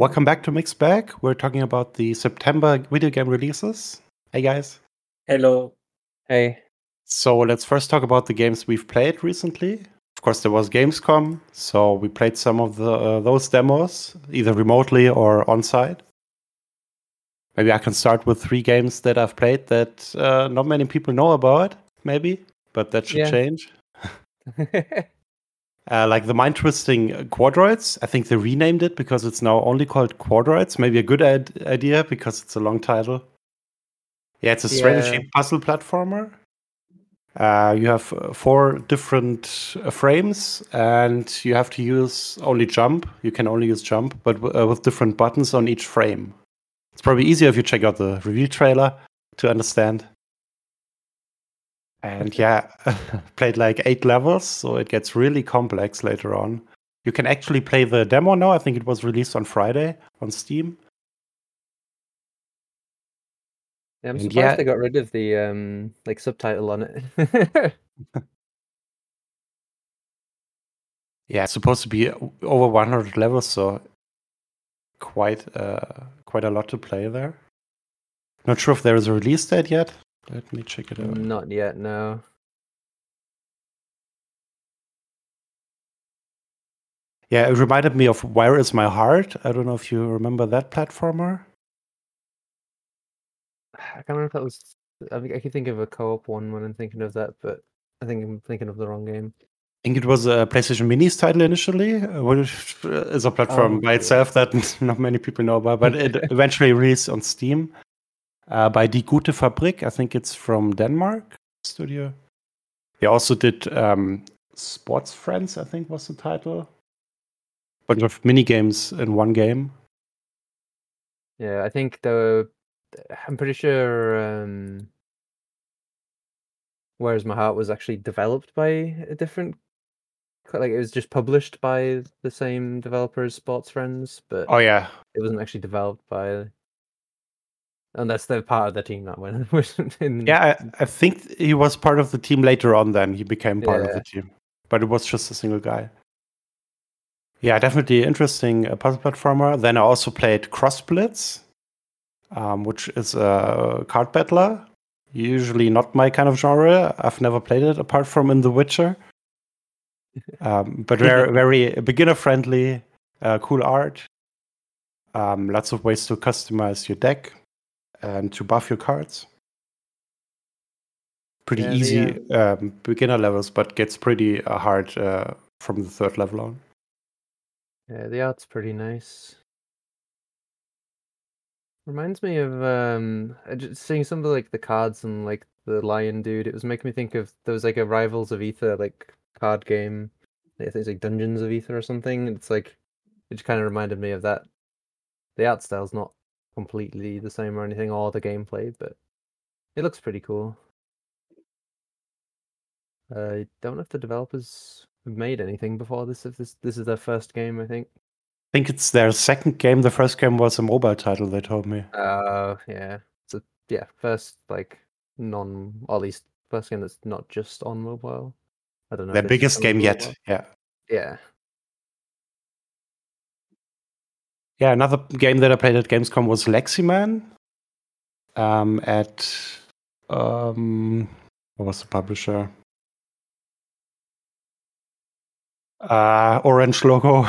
Welcome back to Mixed Bag. We're talking about the September video game releases. Hey guys. Hello. Hey. So let's first talk about the games we've played recently. Of course, there was Gamescom, so we played some of the uh, those demos either remotely or on site. Maybe I can start with three games that I've played that uh, not many people know about. Maybe, but that should Yeah. change. Uh, like the mind twisting quadroids. I think they renamed it because it's now only called quadroids. Maybe a good id- idea because it's a long title. Yeah, it's a strategy Yeah. puzzle platformer. Uh, you have uh, four different uh, frames, and you have to use only jump. You can only use jump, but uh, with different buttons on each frame. It's probably easier if you check out the review trailer to understand. And yeah, played like eight levels, so it gets really complex later on. You can actually play the demo now. I think it was released on Friday on Steam. Yeah, I'm surprised yeah- they got rid of the um like subtitle on it. Yeah, it's supposed to be over 100 levels, so quite uh, quite a lot to play there. Not sure if there is a release date yet. Let me check it out. Not yet, no. Yeah, it reminded me of Where Is My Heart? I don't know if you remember that platformer. I can't remember if that was. I think I can think of a co-op one when I'm thinking of that, but I think I'm thinking of the wrong game. I think it was a PlayStation Mini's title initially, which is a platform Oh, by itself that not many people know about, but it eventually released on Steam uh, by Die Gute Fabrik. I think it's from Denmark studio. They also did um, Sports Friends, I think was the title. Bunch of mini games in one game. Yeah, I think the. I'm pretty sure. um Where's My Heart was actually developed by a different. co- Like it was just published by the same developer as Sportsfriends, but Oh yeah, it wasn't actually developed by. Unless they're part of the team that went. in- yeah. I, I think he was part of the team later on. Then he became part of the team, but it was just a single guy. Yeah, definitely interesting uh, puzzle platformer. Then I also played Cross Blitz, um, which is a card battler. Usually not my kind of genre. I've never played it apart from in The Witcher. Um, but very, very beginner friendly, uh, cool art. Um, lots of ways to customize your deck and to buff your cards. Pretty Yeah, easy um, beginner levels, but gets pretty uh, hard uh, from the third level on. Yeah, the art's pretty nice. Reminds me of um just seeing some of the, like the cards and like the lion dude. It was making me think of there was like a Rivals of Aether like card game. I think it's like Dungeons of Aether or something. It's like it just kind of reminded me of that. The art style's not completely the same or anything, or the gameplay, but it looks pretty cool. I don't know if the developers have made anything before this. If this this is their first game, I think. I think it's their second game. The first game was a mobile title, they told me. Uh, yeah. So yeah, first like non, or at least first game that's not just on mobile. I don't know. Their if it's just biggest game yet. Yeah. Yeah. Yeah, another game that I played at Gamescom was Leximan. Um, at um, what was the publisher? Uh, Orange logo.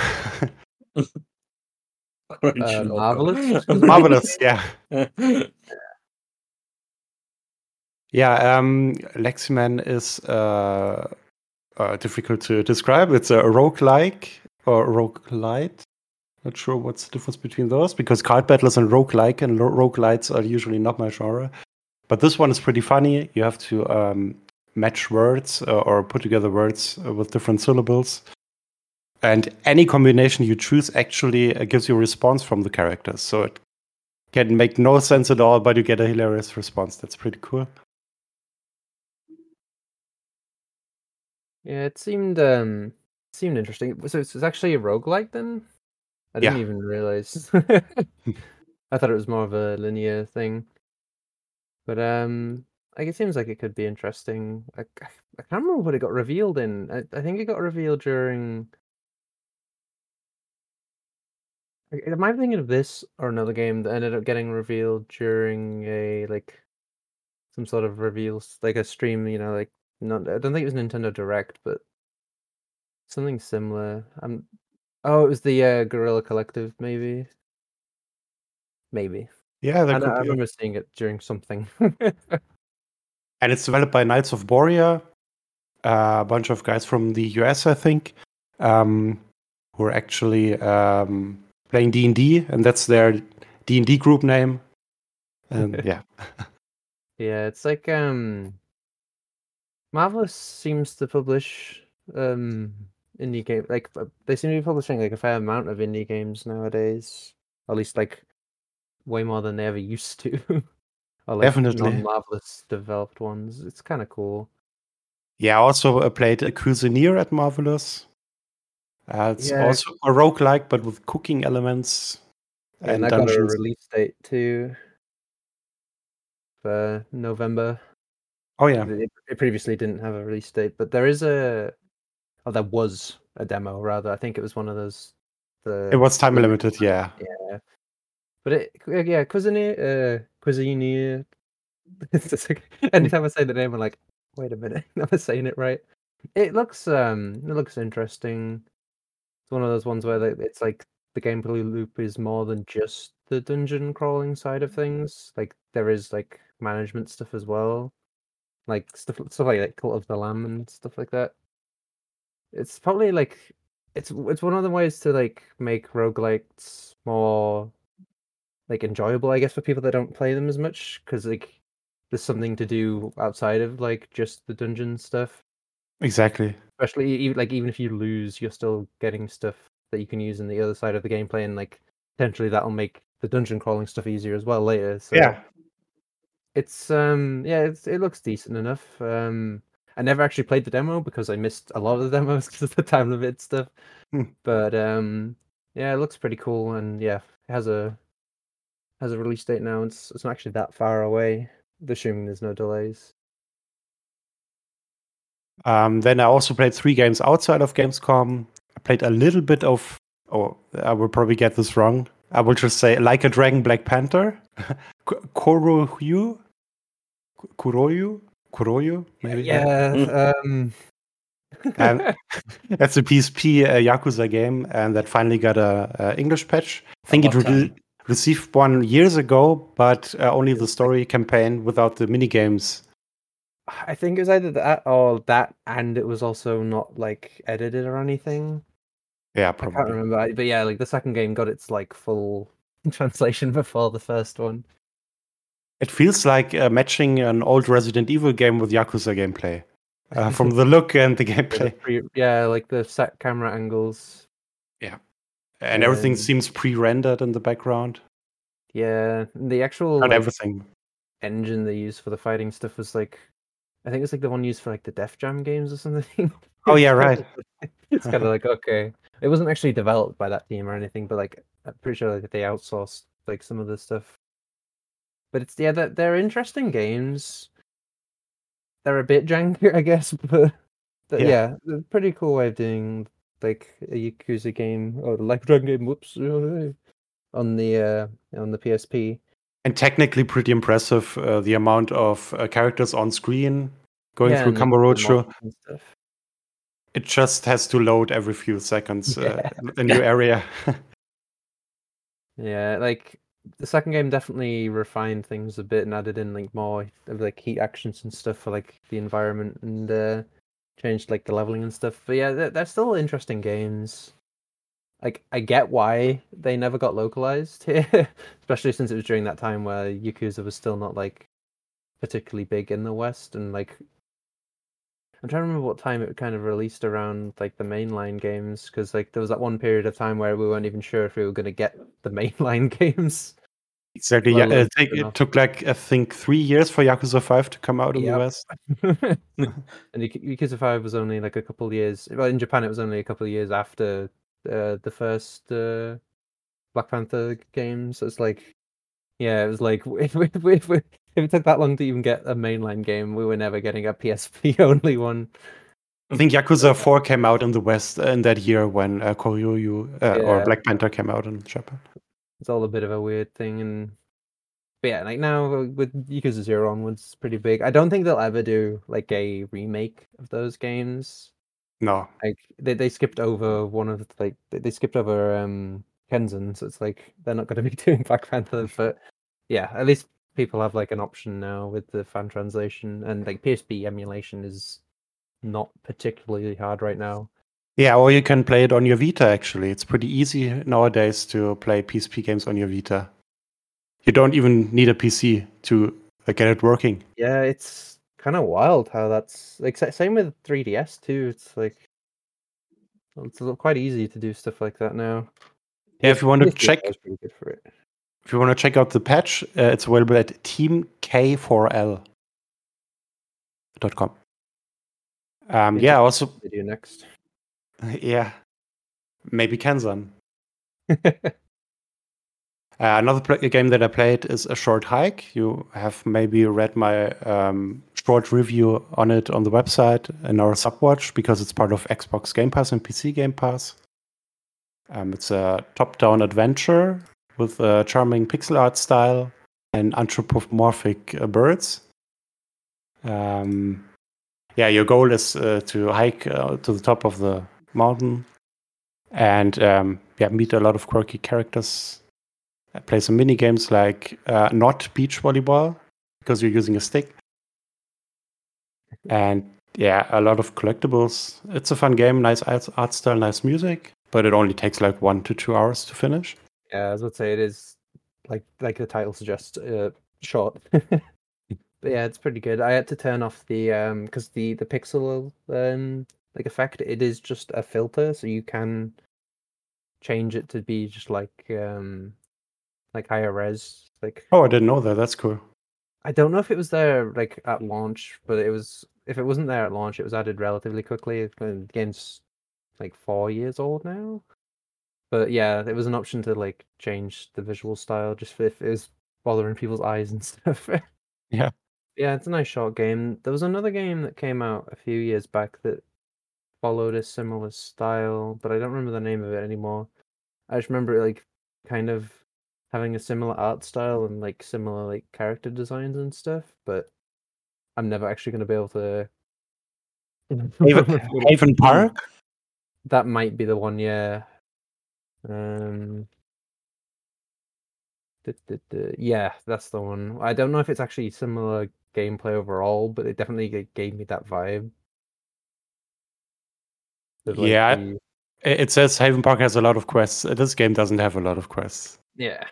Orange Uh, logo. Marvelous? Marvelous. Yeah. Yeah. Um, Leximan is uh, uh, difficult to describe. It's a roguelike or roguelite. Not sure what's the difference between those because card battlers and roguelike and ro- roguelites are usually not my genre. But this one is pretty funny. You have to um, match words uh, or put together words uh, with different syllables. And any combination you choose actually uh, gives you a response from the characters. So it can make no sense at all, but you get a hilarious response. That's pretty cool. Yeah, it seemed um seemed interesting. So it's, it's actually a roguelike then? I didn't Yeah. even realize. I thought it was more of a linear thing. But um like it seems like it could be interesting. I, I can't remember what it got revealed in. I, I think it got revealed during Am I thinking of this or another game that ended up getting revealed during a like some sort of reveals, like a stream? You know, like not. I don't think it was Nintendo Direct, but something similar. I'm. Oh, it was the uh, Guerrilla Collective, maybe. Maybe. Yeah, I, that I remember seeing it during something. And it's developed by Knights of Borea, a bunch of guys from the US, I think, um, who are actually um, playing D and D, and that's their D and D group name. And yeah, Yeah, it's like um Marvelous seems to publish um indie game like uh, they seem to be publishing like a fair amount of indie games nowadays. At least like way more than they ever used to. or like Definitely. non-Marvelous developed ones. It's kind of cool. yeah. I also uh, played a Cuisinier at Marvelous. Uh, it's Yeah. also a roguelike, but with cooking elements And, and that got a release date too for November. Oh yeah, it previously didn't have a release date, but there is a oh there was a demo rather. I think it was one of those the it was time limited limited. Yeah, Yeah, but it uh, yeah, Cuisinier, uh, Cuisinier. It's like anytime I say the name, I'm like, wait a minute, am I saying it right? It looks um, it looks interesting. It's one of those ones where like, it's like the gameplay loop is more than just the dungeon crawling side of things. Like there is like management stuff as well, like stuff stuff like, like Cult of the Lamb and stuff like that. It's probably like it's it's one of the ways to like make roguelikes more like enjoyable, I guess, for people that don't play them as much, because like there's something to do outside of like just the dungeon stuff. exactly. Especially even like even if you lose, you're still getting stuff that you can use in the other side of the gameplay, and like potentially that'll make the dungeon crawling stuff easier as well later. So Yeah, it's um yeah, it's, it looks decent enough. Um, I never actually played the demo because I missed a lot of the demos because of the time limit stuff. Hmm. But um, yeah, it looks pretty cool, and yeah, it has a has a release date now. It's it's not actually that far away, assuming there's no delays. Um, then I also played three games outside of Gamescom. I played a little bit of, oh, I will probably get this wrong. I will just say Like a Dragon Black Panther, K- Koroyu, K- Kuroyu, Kuroyu, maybe. Yeah, um, And that's a PSP uh, Yakuza game, and that finally got a, a English patch. I think it About re- received one years ago, but uh, only the story campaign without the mini games. I think it was either that or that, and it was also not like edited or anything. Yeah, probably. I can't remember, but yeah, like the second game got its like full translation before the first one. It feels like uh, matching an old Resident Evil game with Yakuza gameplay. Uh, from the look and the gameplay, yeah, like the set camera angles. Yeah. And everything seems pre-rendered in the background. Yeah, the actual Not like, everything. engine they used for the fighting stuff was like, I think it's like the one used for like the Def Jam games or something. Oh, yeah, right. it's kind of like okay, it wasn't actually developed by that team or anything, but like I'm pretty sure like they outsourced like some of the stuff. But it's yeah, they're, they're interesting games. They're a bit janky, I guess, but, but Yeah. yeah, pretty cool way of doing like a Yakuza game or like a Dragon game. Whoops, on the uh on the PSP. And technically pretty impressive. Uh, the amount of uh, characters on screen going Yeah, through Kamurocho. models and stuff. It just has to load every few seconds. Uh, Yeah. a new area. Yeah, like the second game definitely refined things a bit and added in like more of like heat actions and stuff for like the environment and uh changed like the leveling and stuff. But yeah, they're, they're still interesting games. Like I get why they never got localized here, especially since it was during that time where Yakuza was still not like particularly big in the West and like I'm trying to remember what time it kind of released around like the mainline games because like there was that one period of time where we weren't even sure if we were going to get the mainline games. exactly. Well, yeah, it, take- it took like I think three years for Yakuza Five to come out in Yep. the West. and Yak- Yakuza Five was only like a couple of years. Well, in Japan, it was only a couple of years after uh, the first uh, Black Panther games. So it's like, yeah, it was like if we, if, we, if, we, if it took that long to even get a mainline game, we were never getting a PSP only one. I think Yakuza 4 came out in the West in that year when uh, Koryu uh, or Black Panther came out in Japan. It's all a bit of a weird thing, and but yeah, like now uh, with Yakuza Zero onwards, it's pretty big. I don't think they'll ever do like a remake of those games. No. Like they, they skipped over one of the, like they, they skipped over um Kenzan, so it's like they're not going to be doing Black Panther. But yeah, at least people have like an option now with the fan translation and like PSP emulation is not particularly hard right now. Yeah, or you can play it on your Vita actually. It's pretty easy nowadays to play PSP games on your Vita. You don't even need a PC to uh, get it working. Yeah, it's kind of wild how that's like same with 3DS too. It's like it's quite easy to do stuff like that now. Yeah, if you want to check is pretty good for it. if you want to check out the patch, uh, it's available at teamk4l.com. Um, Yeah, also Video next. yeah, maybe Kenzan. Uh, another pl- game that I played is A Short Hike. You have maybe read my um, short review on it on the website in our subwatch because it's part of Xbox Game Pass and PC Game Pass. Um, it's a top down adventure with a charming pixel art style and anthropomorphic uh, birds. Um, yeah, your goal is uh, to hike uh, to the top of the mountain and um, yeah, meet a lot of quirky characters uh, play some mini games like uh, not beach volleyball because you're using a stick, and yeah, a lot of collectibles. It's a fun game, nice art style, nice music, but it only takes like one to two hours to finish. Yeah, as I would say, it is like like the title suggests, uh, short. but yeah, it's pretty good. I had to turn off the um because the the pixel um like effect it is just a filter, so you can change it to be just like um like higher res. Like Oh, I didn't know that. That's cool. I don't know if it was there like at launch, but it was if it wasn't there at launch, it was added relatively quickly. The game's like four years old now. But yeah, it was an option to like change the visual style just if it was bothering people's eyes and stuff. Yeah. Yeah, it's a nice short game. There was another game that came out a few years back that followed a similar style, but I don't remember the name of it anymore. I just remember it like kind of having a similar art style and like similar like character designs and stuff, but I'm never actually going to be able to. Haven, Haven Park. That might be the one, yeah. Um, yeah, that's the one. I don't know if it's actually similar gameplay overall, but it definitely gave me that vibe. Like, Yeah, the- It it says Haven Park has a lot of quests. Uh, This game doesn't have a lot of quests. yeah.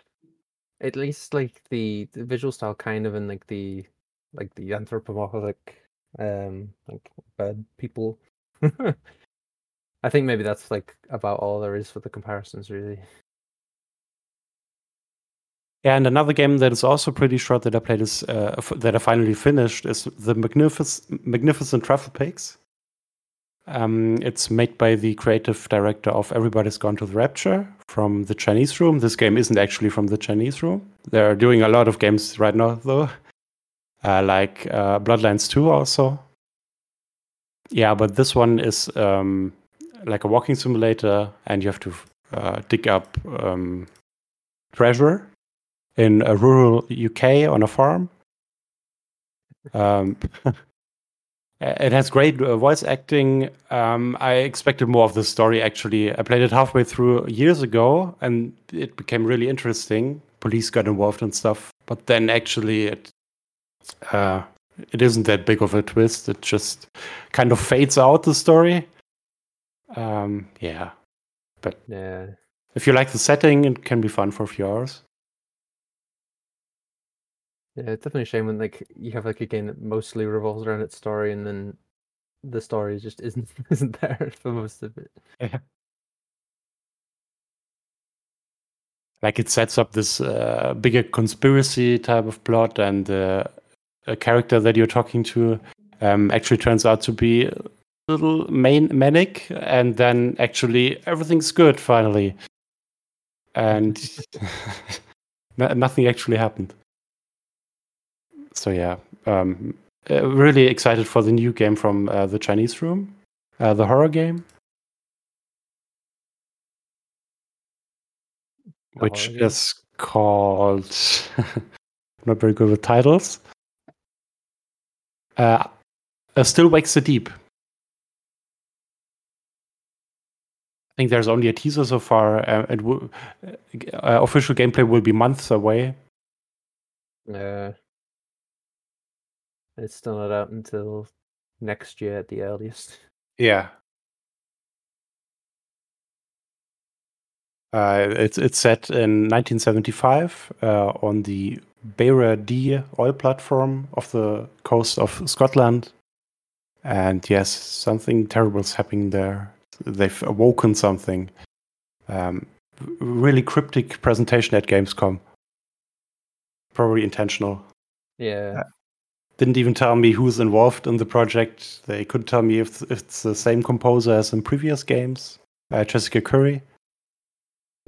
At least like the, the visual style, kind of, and like the like the anthropomorphic, um, like bad people. I think maybe that's like about all there is for the comparisons, really. Yeah, and another game that is also pretty short that I played is uh, f- that I finally finished is the Magnific- Magnificent Truffle Pigs. Um, it's made by the creative director of Everybody's Gone to the Rapture from the Chinese Room. This game isn't actually from the Chinese Room. They're doing a lot of games right now, though, uh, like uh, Bloodlines 2 also. Yeah, but this one is um, like a walking simulator, and you have to uh, dig up um, treasure in a rural UK on a farm. Um, it has great uh, voice acting. Um, I expected more of the story. Actually, I played it halfway through years ago, and it became really interesting. Police got involved and stuff, but then actually it uh, it isn't that big of a twist. It just kind of fades out the story. Um, yeah, but Yeah. if you like the setting, it can be fun for a few hours. Yeah, it's definitely a shame when like you have like a game that mostly revolves around its story and then the story just isn't isn't there for most of it. Yeah. like it sets up this uh, bigger conspiracy type of plot and uh, a character that you're talking to um, actually turns out to be little main manic and then actually everything's good finally and nothing actually happened so yeah um, uh, really excited for the new game from uh, the chinese room uh, the horror game, The which horror game? is called. not very good with titles. Uh, uh, Still Wakes the Deep. Think there's only a teaser so far. Uh, it will, uh, official gameplay will be months away. Uh, it's still not out until next year at the earliest. Yeah. Uh, it's it's set in 1975 uh, on the Beira D oil platform off the coast of Scotland, and yes, something terrible is happening there. They've awoken something. Um, really cryptic presentation at Gamescom. Probably intentional. Yeah, Didn't even tell me who's involved in the project. They couldn't tell me if if it's the same composer as in previous games, uh, Jessica Curry.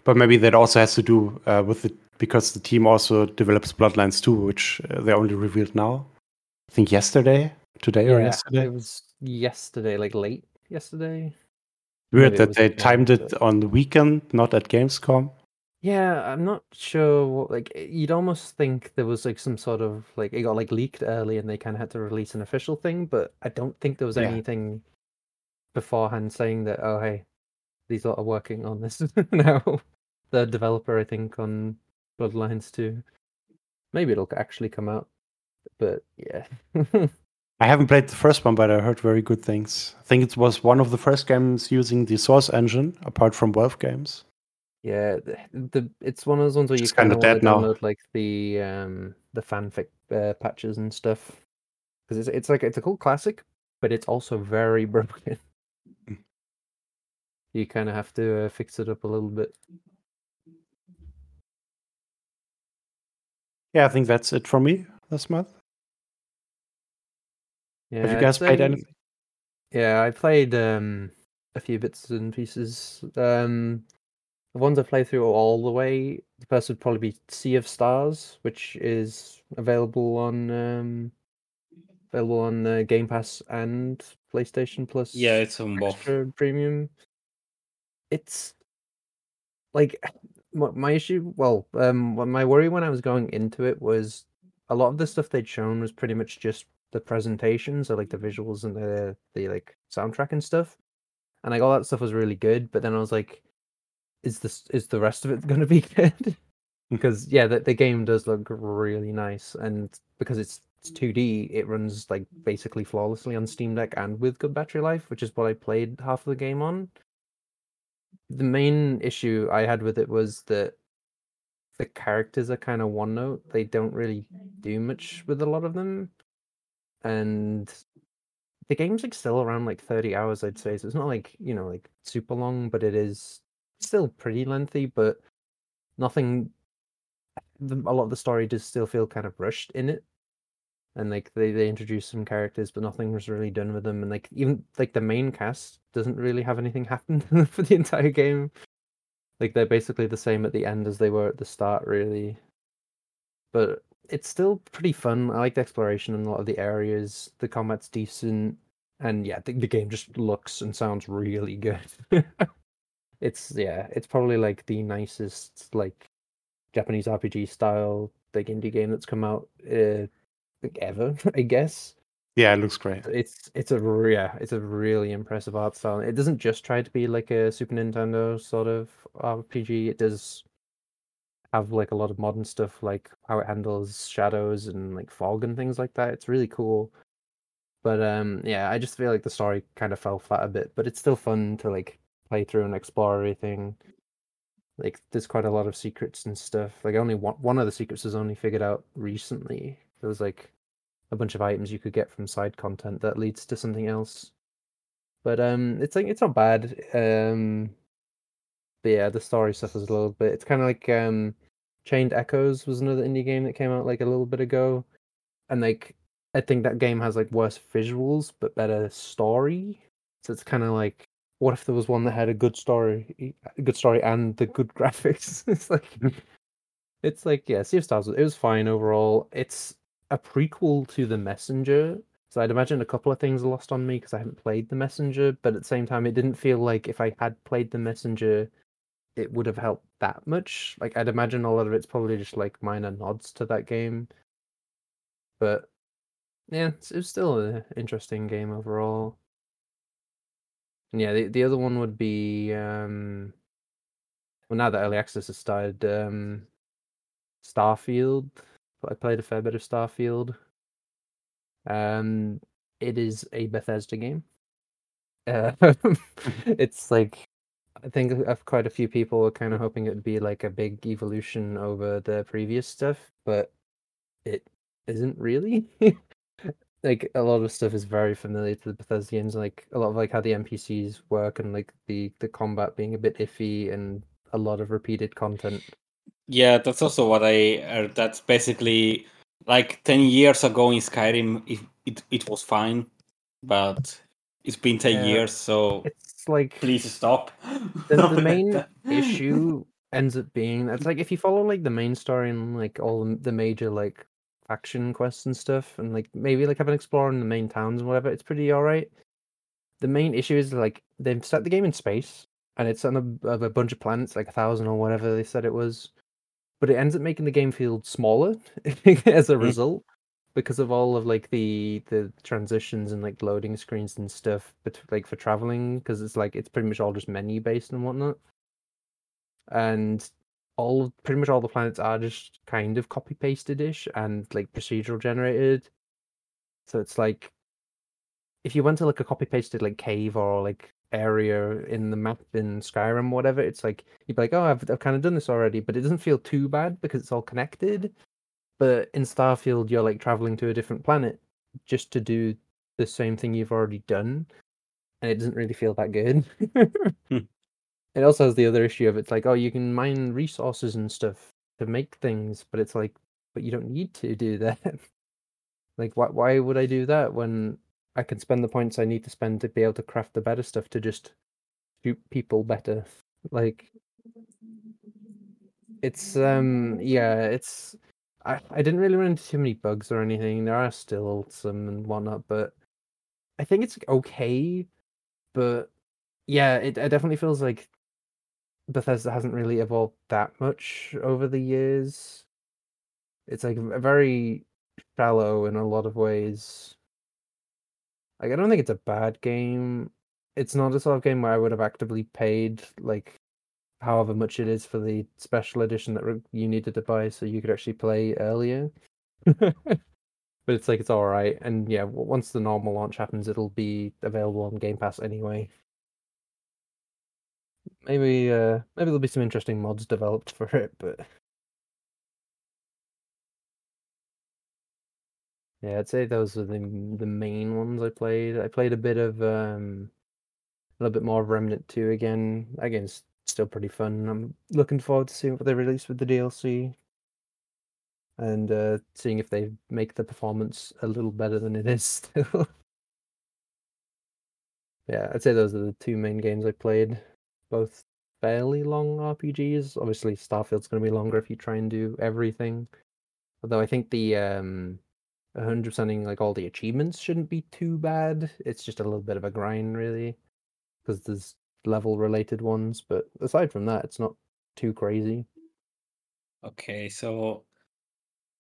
But maybe that also has to do uh, with it because the team also develops Bloodlines 2, which uh, they only revealed now. I think yesterday, today or yesterday. It was yesterday, like late yesterday. Weird that they timed it but- on the weekend, not at Gamescom. Yeah, I'm not sure. What, like, you'd almost think there was like some sort of like it got like leaked early, and they kind of had to release an official thing. But I don't think there was Yeah. anything beforehand saying that. Oh, hey, these lot are working on this now. The developer, I think, on Bloodlines 2. Maybe it'll actually come out, but yeah. I haven't played the first one, but I heard very good things. I think it was one of the first games using the Source engine, apart from Valve games. Yeah, the, the it's one of those ones where you kind of dead to now. download like the um the fanfic uh, patches and stuff because it's it's like it's a cool classic, but it's also very broken. You kind of have to uh, fix it up a little bit. Yeah, I think that's it for me this month. Yeah, Have you guys played say- anything? Yeah, I played um a few bits and pieces. Um, the ones I played through all the way. The first would probably be Sea of Stars, which is available on um available on uh, Game Pass and PlayStation Plus. Yeah, it's on both. extra premium. It's like my, my issue. Well, um, what my worry when I was going into it was a lot of the stuff they'd shown was pretty much just the presentation, so like the visuals and the the like soundtrack and stuff, and like all that stuff was really good. But then I was like, is this is the rest of it going to be good? Hmm. because yeah, the, the game does look really nice, and because it's it's 2D, it runs like basically flawlessly on Steam Deck and with good battery life, which is what I played half of the game on. The main issue I had with it was that the characters are kind of one note. They don't really do much with a lot of them. And the game's like still around like 30 hours, I'd say. So it's not like, you know, like super long, but it is still pretty lengthy, but nothing a lot of the story does still feel kind of rushed in it and like they they introduce some characters but nothing was really done with them and like even like the main cast doesn't really have anything happen for the entire game like they're basically the same at the end as they were at the start really but it's still pretty fun i like the exploration in a lot of the areas the combat's decent and yeah the, the game just looks and sounds really good it's yeah it's probably like the nicest like Japanese RPG style like indie game that's come out uh, like ever, I guess. Yeah, it looks great. It's it's a yeah, it's a really impressive art style. It doesn't just try to be like a Super Nintendo sort of RPG. It does have like a lot of modern stuff, like how it handles shadows and like fog and things like that. It's really cool. But um, yeah, I just feel like the story kind of fell flat a bit. But it's still fun to like play through and explore everything like there's quite a lot of secrets and stuff like only one, one of the secrets was only figured out recently there was like a bunch of items you could get from side content that leads to something else but um it's like it's not bad um but yeah the story suffers a little bit it's kind of like um chained echoes was another indie game that came out like a little bit ago and like i think that game has like worse visuals but better story so it's kind of like what if there was one that had a good story, a good story and the good graphics? it's like, it's like yeah, Sea of Stars. It was fine overall. It's a prequel to The Messenger, So I'd imagine a couple of things lost on me because I haven't played the messenger, but at the same time, it didn't feel like if I had played the messenger, it would have helped that much. Like I'd imagine a lot of it's probably just like minor nods to that game. But yeah, it's, it was still an interesting game overall. And yeah, the, the other one would be um well now that early access has started, um Starfield. I played a fair bit of Starfield. Um, it is a Bethesda game. Uh, it's like I think uh, quite a few people were kind of hoping it would be like a big evolution over the previous stuff, but it isn't really. like a lot of stuff is very familiar to the Bethesda games, like a lot of like how the NPCs work and like the the combat being a bit iffy and a lot of repeated content. Yeah, that's also what I heard. That's basically like 10 years ago in Skyrim, it, it, it was fine, but it's been 10 yeah, years, so it's like please stop. The, the main issue ends up being it's like if you follow like the main story and like all the major like faction quests and stuff, and like maybe like have an explorer in the main towns and whatever, it's pretty alright. The main issue is like they've set the game in space, and it's on a, a bunch of planets, like a thousand or whatever they said it was but it ends up making the game feel smaller as a mm. result because of all of like the the transitions and like loading screens and stuff but like for traveling because it's like it's pretty much all just menu based and whatnot and all pretty much all the planets are just kind of copy pasted ish and like procedural generated so it's like if you went to like a copy pasted like cave or like area in the map in Skyrim, whatever, it's like you'd be like, oh, I've I've kind of done this already, but it doesn't feel too bad because it's all connected. But in Starfield, you're like traveling to a different planet just to do the same thing you've already done, and it doesn't really feel that good. hmm. It also has the other issue of it's like, oh, you can mine resources and stuff to make things, but it's like, but you don't need to do that. like, why why would I do that when I can spend the points I need to spend to be able to craft the better stuff to just shoot people better. Like it's um yeah, it's I, I didn't really run into too many bugs or anything. There are still some and whatnot, but I think it's okay. But yeah, it, it definitely feels like Bethesda hasn't really evolved that much over the years. It's like very shallow in a lot of ways. Like I don't think it's a bad game. It's not a sort of game where I would have actively paid like however much it is for the special edition that you needed to buy so you could actually play earlier. but it's like it's all right, and yeah, once the normal launch happens, it'll be available on Game Pass anyway. Maybe uh maybe there'll be some interesting mods developed for it, but Yeah, I'd say those are the the main ones I played. I played a bit of um a little bit more of Remnant 2 again. Again, it's still pretty fun. I'm looking forward to seeing what they release with the DLC and uh seeing if they make the performance a little better than it is still. yeah, I'd say those are the two main games I played. Both fairly long RPGs. Obviously, Starfield's going to be longer if you try and do everything. Although I think the um 100%ing like all the achievements shouldn't be too bad. It's just a little bit of a grind, really, because there's level related ones. But aside from that, it's not too crazy. Okay, so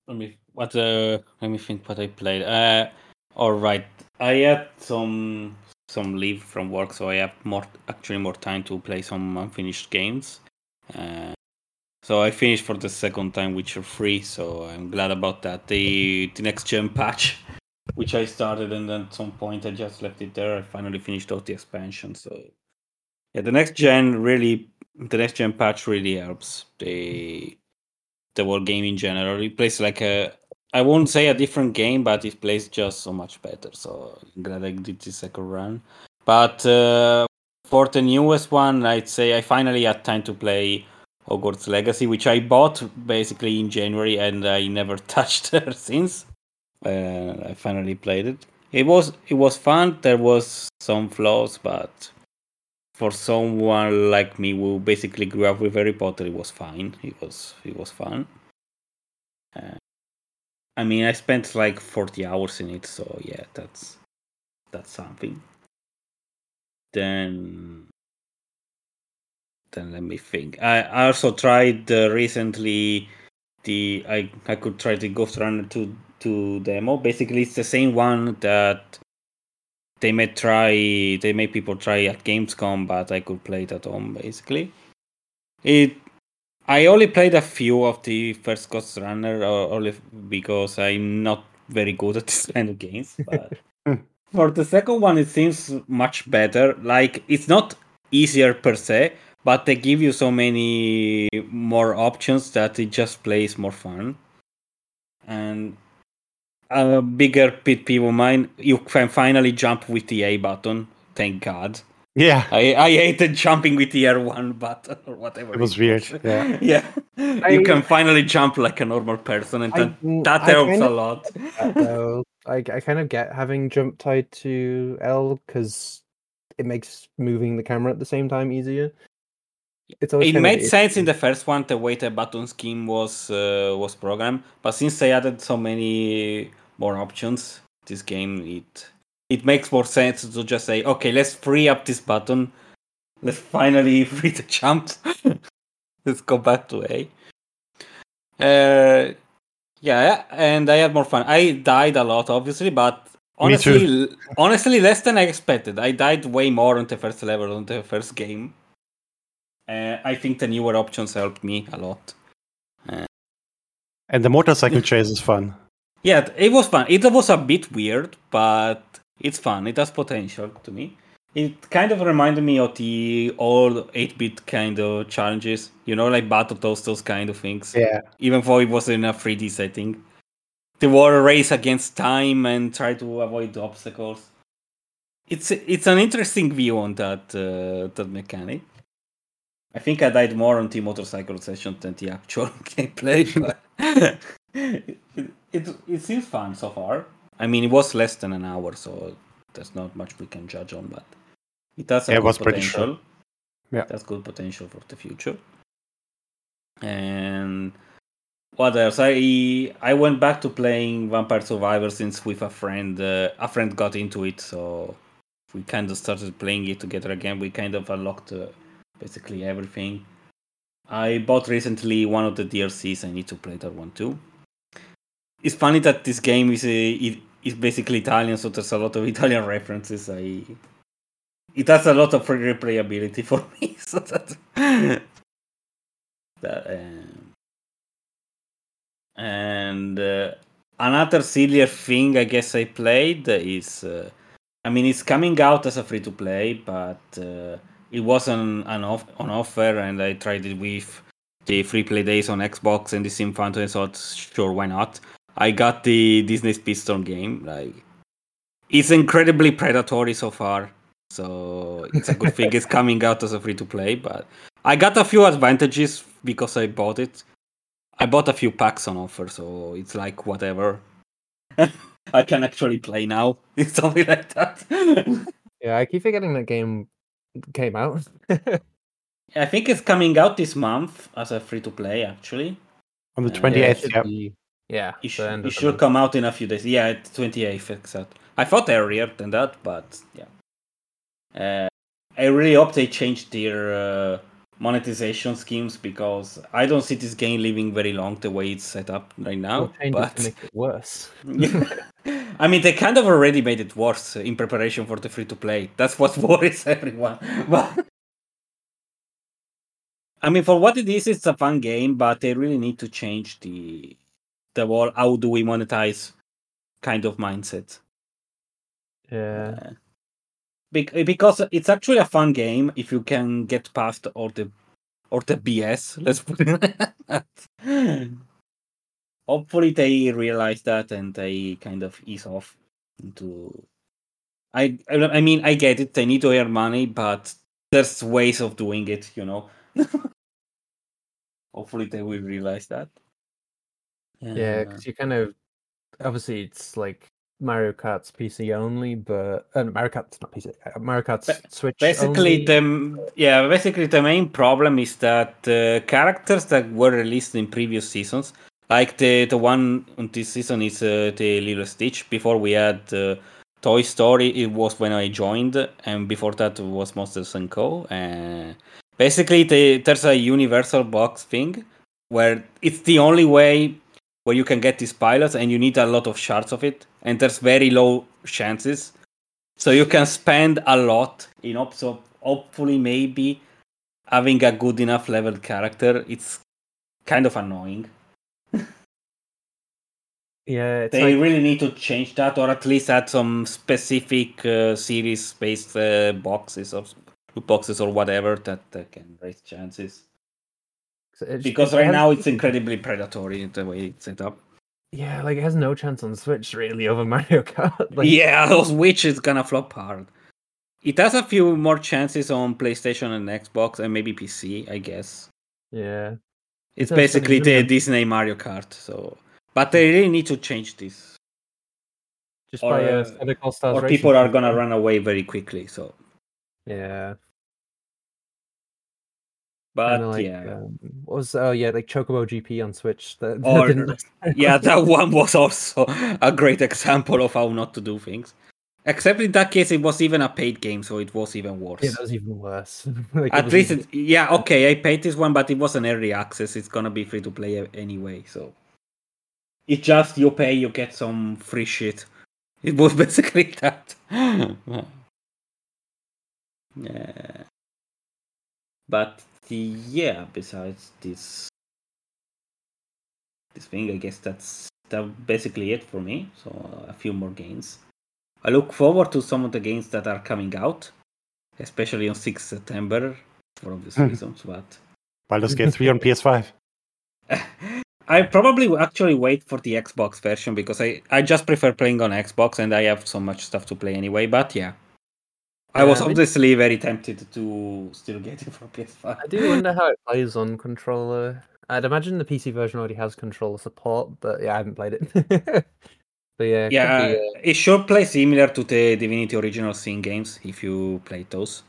let me what uh let me think what I played. Uh, all right, I had some some leave from work, so I have more actually more time to play some unfinished games. Uh, so I finished for the second time Witcher 3, so I'm glad about that. The the next gen patch, which I started and then at some point I just left it there. I finally finished all the expansion. So yeah, the next gen really the next gen patch really helps the the world game in general. It plays like a I won't say a different game, but it plays just so much better. So I'm glad I did this second run. But uh, for the newest one, I'd say I finally had time to play Hogwarts Legacy, which I bought basically in January and I never touched it since. Uh, I finally played it. It was it was fun. There was some flaws, but for someone like me who basically grew up with Harry Potter, it was fine. It was it was fun. Uh, I mean, I spent like 40 hours in it, so yeah, that's that's something. Then then let me think. I, I also tried uh, recently the I I could try the Ghostrunner 2 2 demo. Basically, it's the same one that they may try they made people try at Gamescom, but I could play it at home basically. It I only played a few of the first Ghostrunner only because I'm not very good at this kind of games. But for the second one, it seems much better. Like it's not easier per se, but they give you so many more options that it just plays more fun. And a bigger pit peeve of mine, you can finally jump with the A button. Thank God. Yeah, I, I hated jumping with the R1 button or whatever. it was weird. Yeah. Yeah. I- you can finally jump like a normal person, and I- that, that I helps a lot. that. I I kind of get having jump tied to L because it makes moving the camera at the same time easier. It's always It made sense in the first one the way the button scheme was uh, was programmed, but since they added so many more options, this game it it makes more sense to just say, okay, let's free up this button, let's finally free the jumps, let's go back to A. Uh, yeah, and I had more fun. I died a lot, obviously, but honestly, honestly, less than I expected. I died way more on the first level on the first game. Uh, I think the newer options helped me a lot. And the motorcycle chase is fun. Yeah, it was fun. It was a bit weird, but it's fun. It has potential to me. It kind of reminded me of the old 8-bit kind of challenges, you know, like Battletoads, those kind of things. Yeah. Even though it was in a 3D setting. The war a race against time and try to avoid the obstacles. It's it's an interesting view on that uh, that mechanic. I think I died more on the motorcycle session than the actual gameplay, but it, it it seems fun so far. I mean, it was less than an hour, so there's not much we can judge on, but it has a Yeah, it good was pretty potential. short. Yeah. that's good potential for the future. And what else? I I went back to playing Vampire Survivor since with a friend. Uh, a friend got into it, so we kind of started playing it together again. We kind of unlocked uh, basically everything. I bought recently one of the DLCs. I need to play that one too. It's funny that this game is uh, it is basically Italian, so there's a lot of Italian references. I it has a lot of replayability for me, so that that um, and uh, another sillier thing I guess I played is uh, I mean it's coming out as a free to play, but uh, it wasn't an off- on offer, and I tried it with the free play days on Xbox, and it seemed fun, so I thought sure why not. I got the Disney Speedstorm game, like it's incredibly predatory so far. So it's a good thing it's coming out as a free to play, but I got a few advantages because I bought it. I bought a few packs on offer, so it's like whatever. I can actually play now. It's something like that. Yeah, I keep forgetting that game came out. I think it's coming out this month as a free to play. Actually, On the Uh, 28th, yeah, yeah. It should yeah, it, sh- it should month. come out in a few days. Yeah, it's 28th. Exactly. I thought earlier than that, but yeah. Uh, I really hope they change their uh, monetization schemes because I don't see this game living very long the way it's set up right now. It but to make it worse. I mean, they kind of already made it worse in preparation for the free to play. That's what worries everyone. But I mean, for what it is, it's a fun game, but they really need to change the the whole how do we monetize kind of mindset. Yeah. Uh, bec- because it's actually a fun game if you can get past all the or the BS. Let's put it that. Hopefully, they realize that and they kind of ease off into. I I I mean I get it. They need to earn money, but there's ways of doing it. You know. Hopefully, they will realize that. Yeah, Uh, because you kind of obviously it's like Mario Kart's PC only, but uh, Mario Kart's not PC. uh, Mario Kart's Ba- Switch. basically only. the yeah basically the main problem is that uh, characters that were released in previous seasons Like the the one on this season is uh, the Lilo Stitch. Before we had uh, Toy Story. It was when I joined, and before that was Monsters and Co. And basically, the, there's a universal box thing where it's the only way where you can get these pilots, and you need a lot of shards of it, and there's very low chances. So you can spend a lot in hopes of hopefully maybe having a good enough level character. It's kind of annoying. Yeah, it's they like, really need to change that, or at least add some specific uh, series-based uh, boxes or boxes or whatever that, that can raise chances. Because right has- now it's incredibly predatory the way it's set up. Yeah, like it has no chance on Switch really over Mario Kart. Like, yeah, those which is gonna flop hard. It has a few more chances on PlayStation and Xbox and maybe PC, I guess. yeah. It's That's basically the? Disney Mario Kart. So, but they really need to change this, Just Or, by uh, or people are gonna run away very quickly. So, Yeah. But like, yeah, um, what was oh yeah, like Chocobo GP on Switch. That, that Or- didn't last very yeah, that one was also a great example of how not to do things. Except in that case, it was even a paid game, so it was even worse. Yeah, that was even worse. like, At least, even- it, yeah, okay, I paid this one, but it was an early access. It's gonna be free to play anyway, so it's just you pay, you get some free shit. It was basically that. yeah, but yeah, besides this this thing, I guess that's that basically it for me. So a few more games. I look forward to some of the games that are coming out, especially on 6th September for obvious Hmm. reasons. But Baldur's Gate 3 on PS5. I probably actually wait for the Xbox version because I, I just prefer playing on Xbox and I have so much stuff to play anyway. But yeah, I was mean- obviously very tempted to still get it for PS5. I do wonder how it plays on controller. I'd imagine the PC version already has controller support, but yeah, I haven't played it. but yeah, it Yeah, be, uh, it should play similar to the Divinity Original Sin games if you played those.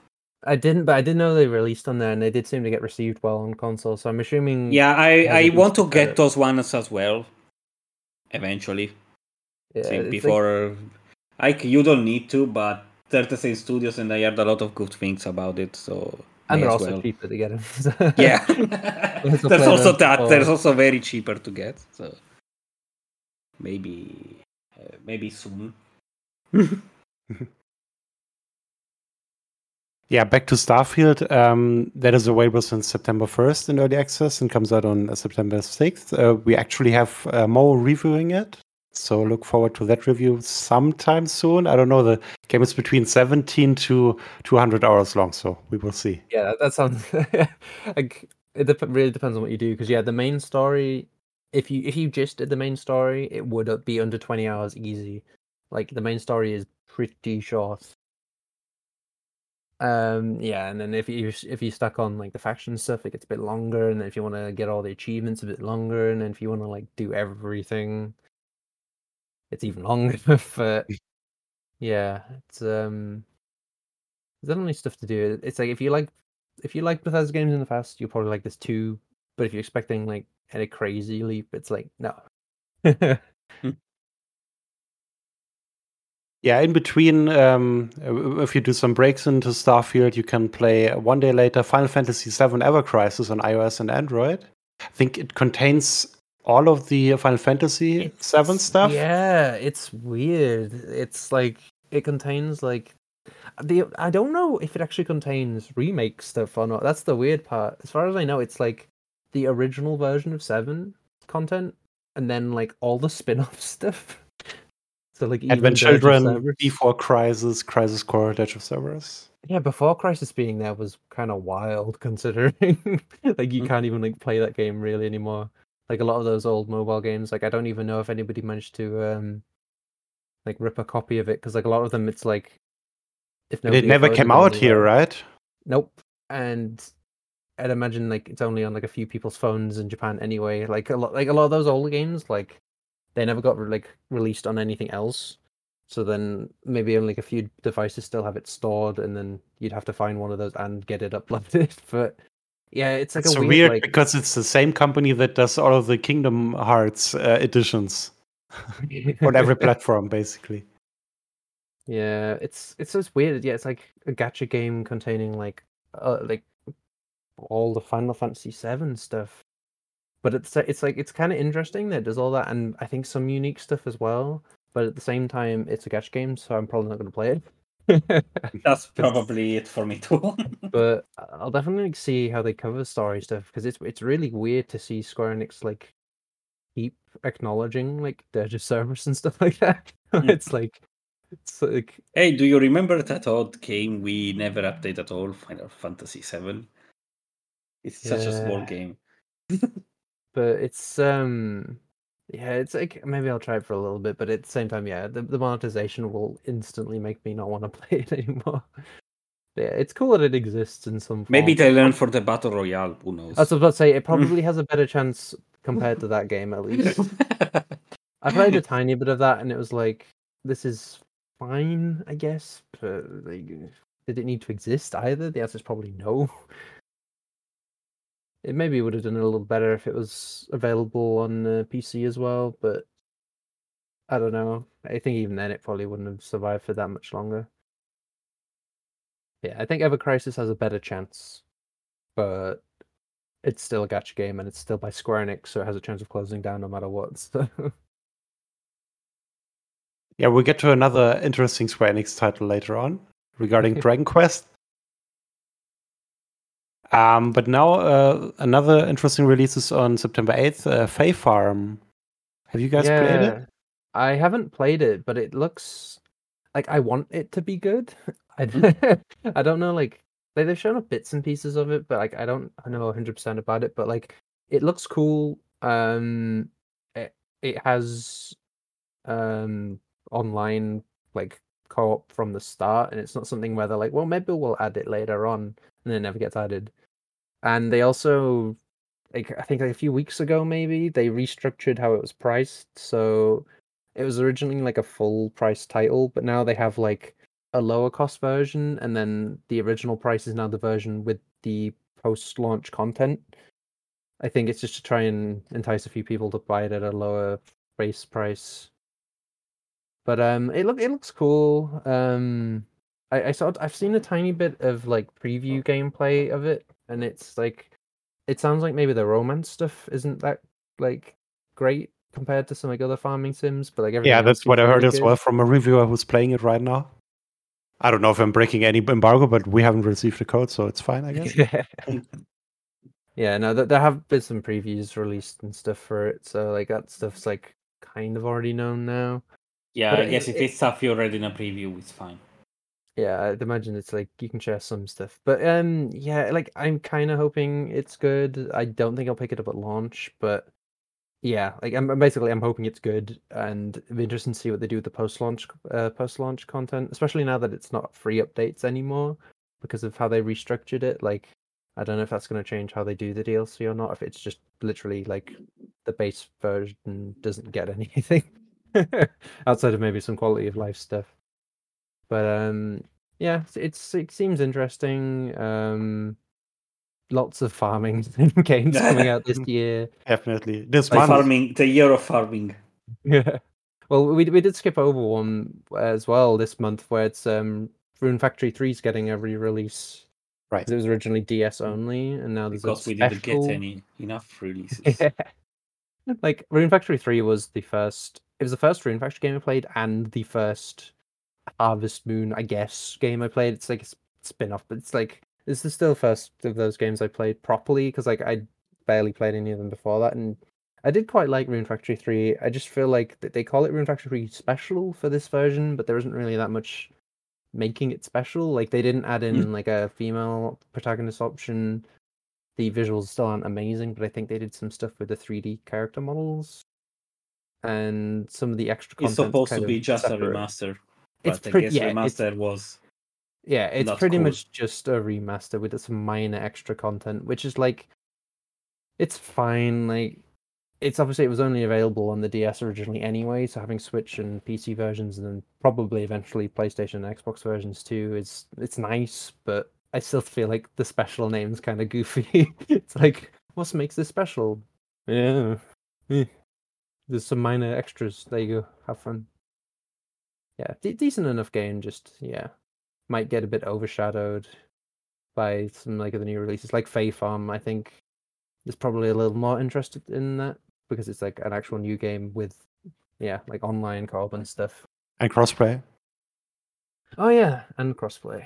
I didn't, but I did know they released on there, and they did seem to get received well on console. So I'm assuming. Yeah, I, I want to get uh, those ones as well. Eventually, yeah, it's like- before like you don't need to, but they're the same studios, and I heard a lot of good things about it. So and they're also well. cheaper to get them. Yeah, to there's also that. before. There's also very cheaper to get. So maybe, uh, maybe soon. Yeah, back to Starfield. Um, that is available since September 1st in early access and comes out on uh, September 6th. Uh, we actually have uh, Mo reviewing it. So look forward to that review sometime soon. I don't know. The game is between 17 to 200 hours long, so we will see. Yeah, that, that sounds like it dep- really depends on what you do because yeah, the main story. If you if you just did the main story, it would uh, be under twenty hours easy. Like the main story is pretty short. Um, yeah, and then if you if you stuck on like the faction stuff, it gets a bit longer, and if you want to get all the achievements, a bit longer, and if you want to like do everything, it's even longer. but yeah, it's um, there's only stuff to do. It's like if you like if you like Bethesda games in the past, you'll probably like this too. But if you're expecting like a crazy leap, it's like no. Yeah, in between, um, if you do some breaks into Starfield, you can play one day later Final Fantasy VII Ever Crisis on iOS and Android. I think it contains all of the Final Fantasy It's- stuff. Yeah, it's weird. It's like it contains like the I don't know if it actually contains remake stuff or not. That's the weird part. As far as I know, it's like the original version of Seven content, and then like all the spin-off stuff. So like Advent Children, before Crisis, Crisis Core, Dirge of Cerberus. Yeah, before Crisis being there was kind of wild considering like you Mm. can't even like play that game really anymore. Like a lot of those old mobile games, like I don't even know if anybody managed to um like rip a copy of it because like a lot of them it's like if it nobody never came out here, right? Nope. And I'd imagine like it's only on like a few people's phones in Japan anyway. Like a lot like a lot of those old games like they never got like released on anything else. So then maybe only like a few devices still have it stored and then you'd have to find one of those and get it uploaded. But Yeah, it's like It's a weird, weird, like because it's the same company that does all of the Kingdom Hearts uh, editions on every platform, basically. Yeah, it's it's just weird. Yeah, it's like a gacha game containing like uh, like all the Final Fantasy VII stuff. But it's it's like it's kind of interesting that it does all that, and I think some unique stuff as well. But at the same time, it's a gacha game, so I'm probably not going to play it. That's probably it for me too. but I'll definitely see how they cover story stuff because it's it's really weird to see Square Enix like keep acknowledging like Dirge of Cerberus and stuff like that. Mm. it's like it's like hey, do you remember that old game we never update at all, Final Fantasy Seven? It's such a small game. but it's um yeah it's like maybe i'll try it for a little bit but at the same time yeah the, the monetization will instantly make me not want to play it anymore yeah it's cool that it exists in some form. Maybe they learn for the battle royale. Who knows? I was about to say it hmm. probably has a better chance compared to that game at least i played a tiny bit of that and it was like this is fine i guess but like did it need to exist either the answer is probably no it maybe would have done it a little better if it was available on uh, pc as well but i don't know. I think even then it probably wouldn't have survived for that much longer. Yeah i think ever crisis has a better chance but it's still a gacha game and it's still by square enix so it has a chance of closing down no matter what so. Yeah, we'll get to another interesting Square Enix title later on regarding Dragon Quest. Um, but now uh, another interesting release is on September 8th, uh, Fae Farm. Have you guys played it? I haven't played it, but it looks like I want it to be good. I Hmm. I don't know, like like they've shown up bits and pieces of it, but like I don't I know 100 percent about it. But like it looks cool. Um, it it has um online like co-op from the start, and it's not something where they're like, well, maybe we'll add it later on, and it never gets added. And they also like I think like a few weeks ago maybe they restructured how it was priced. So it was originally like a full price title, but now they have like a lower cost version, and then the original price is now the version with the post launch content. I think it's just to try and entice a few people to buy it at a lower base price. But um, it look it looks cool. Um, I I saw I've seen a tiny bit of like preview gameplay of it, and it's like it sounds like maybe the romance stuff isn't that like great compared to some like other farming sims, but like Yeah, that's what I heard really as good. well from a reviewer who's playing it right now. I don't know if I'm breaking any embargo, but we haven't received the code, so it's fine, I guess. Yeah. yeah, no, th- there have been some previews released and stuff for it, so like that stuff's like kind of already known now. yeah, But I it- guess if it's stuff you already in a preview, it's fine. Yeah, I'd imagine it's like you can share some stuff, but um, yeah, like I'm kind of hoping it's good. I don't think I'll pick it up at launch, but yeah, like I'm basically I'm hoping it's good, and be interesting to see what they do with the post launch uh, post launch content, especially now that it's not free updates anymore because of how they restructured it. Like, I don't know if that's going to change how they do the DLC or not. If it's just literally like the base version doesn't get anything outside of maybe some quality of life stuff. But um, yeah, it's- it's it seems interesting. Um, lots of farming games coming out this year. Definitely. This Like month. farming, the year of farming. Yeah. Well, we we did skip over one as well this month, where it's um Rune Factory 3 is getting a re-release. Right. It was originally DS only, and now there's Because a we didn't get any enough releases. Yeah. Like Rune Factory 3 was the first it was the first Rune Factory game I played and the first Harvest Moon, I guess, game I played. It's like a spin-off, but it's like this is still the first of those games I played properly because like I barely played any of them before that and I did quite like Rune Factory 3. I just feel like they call it Rune Factory 3 special for this version, but there isn't really that much making it special. Like they didn't add in hmm. like a female protagonist option. The visuals still aren't amazing, but I think they did some stuff with the 3D character models and some of the extra It's supposed to be just a remaster. It's But I pretty- guess yeah, it's- was Yeah, it's pretty cool. much just a remaster with some minor extra content, which is like it's fine. Like it's obviously it was only available on the DS originally anyway, so having Switch and PC versions and then probably eventually PlayStation and Xbox versions too is it's nice, but I still feel like the special name's kind of goofy. it's like, what makes this special? Yeah, eh. there's some minor extras. There you go. Have fun. Yeah, de- decent enough game. Just yeah, might get a bit overshadowed by some like of the new releases, like Fae Farm. I think is probably a little more interested in that because it's like an actual new game with yeah, like online co-op and stuff. And crossplay. Oh yeah, and crossplay.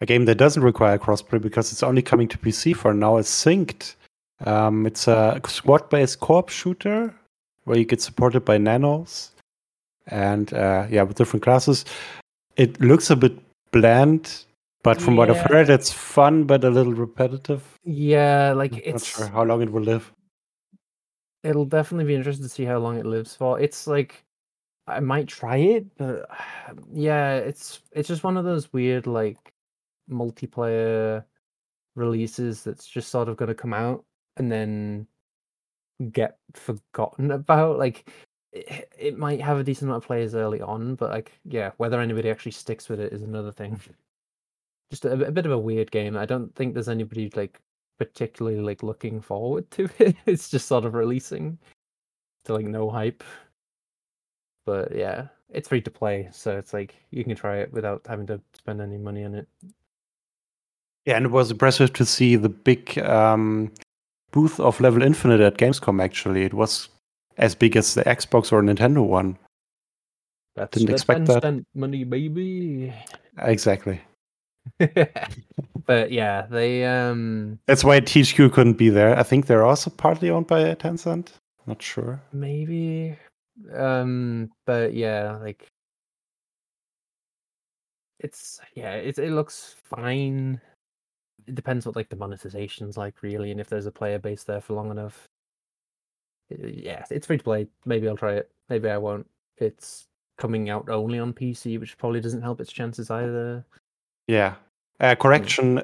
A game that doesn't require crossplay because it's only coming to PC for now is Synced. Um, it's a squad-based co-op shooter where you get supported by nanos, and uh, yeah, with different classes. It looks a bit bland, but from what I've heard, it's fun but a little repetitive. Yeah, like Not it's sure how long it will live. it'll definitely be interesting to see how long it lives for. It's like I might try it, but yeah, it's it's just one of those weird like multiplayer releases that's just sort of going to come out and then get forgotten about. Like it, it might have a decent amount of players early on, but like yeah, whether anybody actually sticks with it is another thing. Just a, a bit of a weird game. I don't think there's anybody like particularly like looking forward to it. It's just sort of releasing to like no hype. But yeah, it's free to play, so it's like you can try it without having to spend any money on it. Yeah, and it was impressive to see the big um, booth of Level Infinite at Gamescom. Actually, it was as big as the Xbox or Nintendo one. That's Didn't expect that. Money, baby. Exactly. but yeah, they um That's why THQ couldn't be there. I think they're also partly owned by Tencent. Not sure. maybe um but yeah, like it's yeah, it it looks fine. It depends what like the monetization's like really and if there's a player base there for long enough. Yeah, it's free to play. Maybe I'll try it. Maybe I won't. It's coming out only on PC, which probably doesn't help its chances either. Yeah. Uh, correction.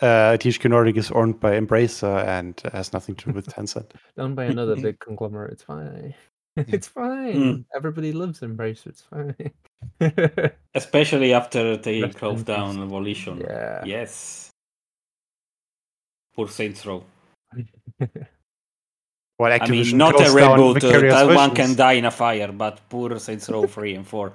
Uh, THQ Nordic is owned by Embracer and has nothing to do with Tencent. Owned by another big conglomerate. It's fine. It's fine. Everybody loves Embracer. It's fine. Especially after they closed down peace. Evolution. yeah. Yes. Poor Saints Row. Well, I Activision mean, not a closed down reboot. Uh, Vicarious that one can die in a fire, but poor Saints Row 3 and 4.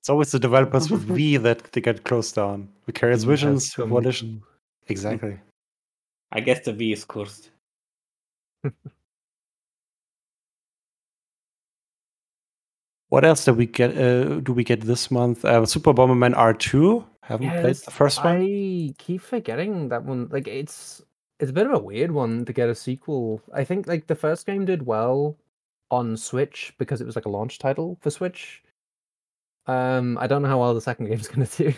It's always the developers with V that they get closed down. Vicarious Doom has Visions, come Volition. Exactly. I guess the V is cursed. What else do we get? Uh, do we get this month? Uh, Super Bomberman R2. Haven't played the first one. I keep forgetting that one. Like it's it's a bit of a weird one to get a sequel. I think like the first game did well on Switch because it was like a launch title for Switch. Um, I don't know how well the second game's gonna do.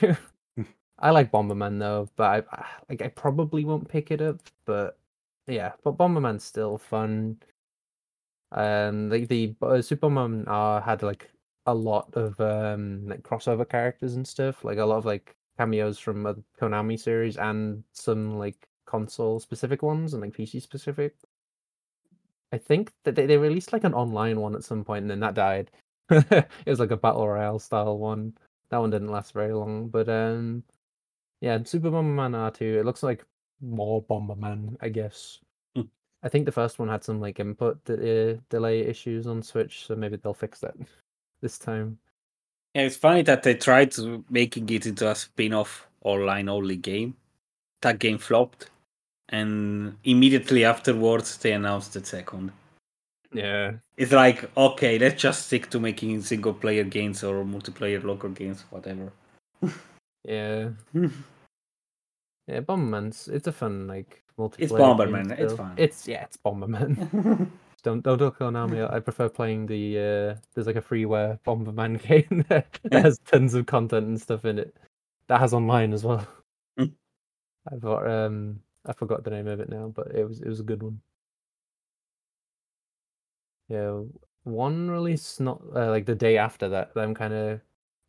I like Bomberman though, but I I- like I probably won't pick it up. But yeah, but Bomberman's still fun. Um, like the uh, Super Bomberman R had like a lot of um like crossover characters and stuff, like a lot of like cameos from a Konami series and some like console specific ones and like PC specific. I think that they, they released like an online one at some point and then that died. it was like a battle royale style one. That one didn't last very long, but um yeah, Super Bomberman R2, it looks like more Bomberman, I guess. Hmm. I think the first one had some like input de- delay issues on Switch, so maybe they'll fix that this time. Yeah, it's funny that they tried to making it into a spin-off online only game. That game flopped, and immediately afterwards they announced the second. Yeah. It's like okay, let's just stick to making single player games or multiplayer local games, whatever. Yeah. Yeah, Bomberman's it's a fun like multiplayer. It's game Bomberman, it's still. fine. It's yeah, it's Bomberman. don't don't look Konami. I prefer playing the uh there's like a freeware Bomberman game that has tons of content and stuff in it. That has online as well. Mm. I've got um I forgot the name of it now, but it was it was a good one. Yeah, one release not uh, like the day after that that I'm kind of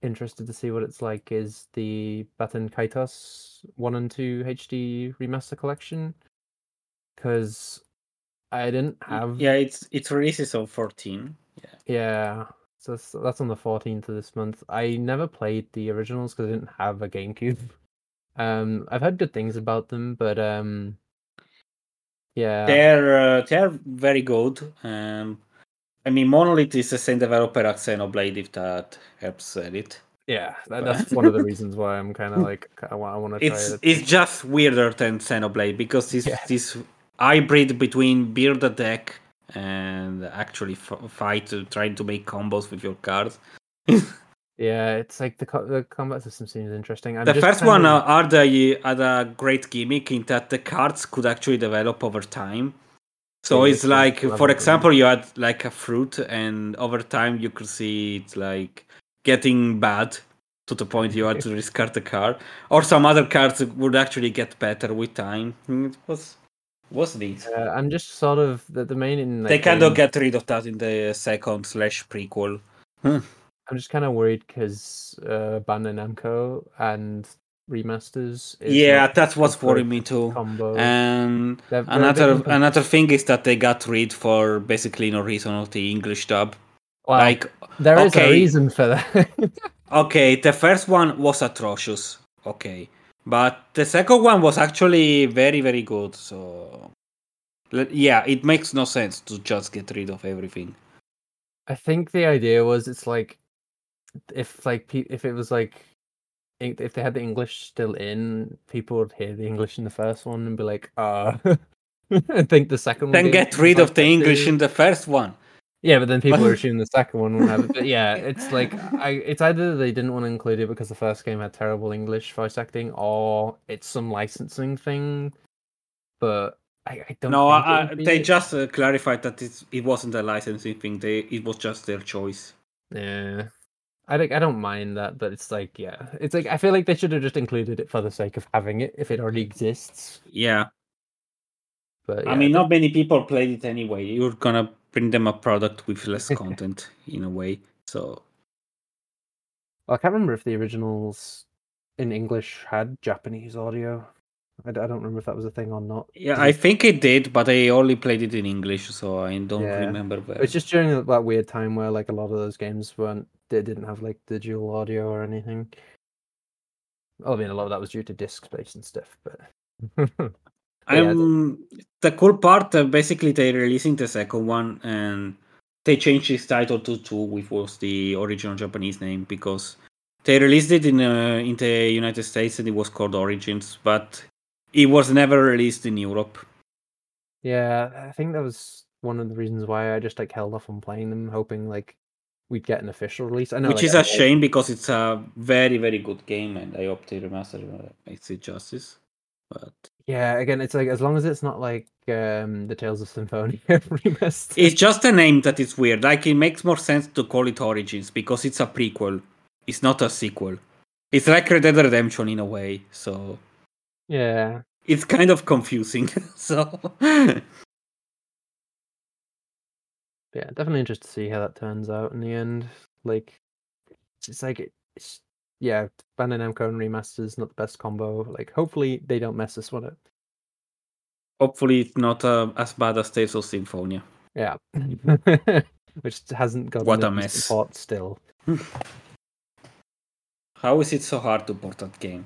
interested to see what it's like is the Baten Kaitos 1 and 2 HD remaster collection cuz I didn't have yeah, it's it releases on 14. Yeah. yeah. So that's, on the 14th of this month. I never played the originals because I didn't have a GameCube. Um, I've heard good things about them, but um, yeah, They're uh, they're very good. Um, I mean, Monolith is the same developer as Xenoblade, if that helps sell it. yeah, that, that's one of the reasons why I'm kind of like I want I want to try It's it. it's just weirder than Xenoblade because it's Yeah. this hybrid between build a deck and actually f- fight, uh, trying to make combos with your cards. Yeah, it's like the co- the combat system seems interesting. I'm the first kind one uh, are the had a great gimmick in that the cards could actually develop over time. So Yeah, it's it's like, for example, you had like a fruit, and over time you could see it like getting bad to the point you had to discard the card, or some other cards would actually get better with time. Mm, It was was neat. Uh, I'm just sort of the, the main in like, they kind of get rid of that in the second slash prequel. I'm just kind of worried because uh, Bandai Namco and remasters. is Yeah, not that's what's a worrying me too. Combo. And They're- they're another another thing is that they got rid for basically no reason of the English dub. Well, like there is okay. a reason for that. okay, the first one was atrocious. Okay. But the second one was actually very very good. So yeah, it makes no sense to just get rid of everything. I think the idea was it's like if like if it was like if they had the English still in, people would hear the English in the first one and be like, "Ah." I think the second one. Then get rid of the English in the first one. Yeah, but then people are assuming the second one won't have it. But yeah, it's like I it's either they didn't want to include it because the first game had terrible English voice acting, or it's some licensing thing. But I, I don't. No, I, they it. just uh, clarified that it's, it wasn't a licensing thing. They it was just their choice. Yeah. I don't, I don't mind that, but it's like, yeah, it's like I feel like they should have just included it for the sake of having it if it already exists. Yeah. But I mean, not many people played it anyway. You're gonna bring them a product with less content in a way. So I can't remember if the originals in English had Japanese audio. I, d- I don't remember if that was a thing or not. yeah, I think it did, but I only played it in English, so I don't Yeah. remember. Well. It's just during that weird time where like a lot of those games weren't they didn't have like digital audio or anything. I mean, a lot of that was due to disk space and stuff, but yeah, the- the cool part, uh, basically, they're releasing the second one, and they changed its title to two, which was the original Japanese name, because they released it in uh, in the United States and it was called Origins, but it was never released in Europe. yeah, I think that was one of the reasons why I just like held off on playing them, hoping like we'd get an official release. I know, which like, is I a like- shame because it's a very very good game, and I hope the remaster it. makes it justice. But Yeah, again, it's like as long as it's not like um the Tales of Symphonia remaster. it's just a name that is weird. Like it makes more sense to call it Origins because it's a prequel. It's not a sequel. It's like Red Dead Redemption in a way. So Yeah, it's kind of confusing. so yeah, definitely interested to see how that turns out in the end. Like, it's, it's like it's yeah, Bandai Namco and remasters not the best combo. Like, hopefully they don't mess this one up. hopefully it's not uh, as bad as Tales of Symphonia. Yeah, which hasn't got What a mess. Port still. How is it so hard to port that game?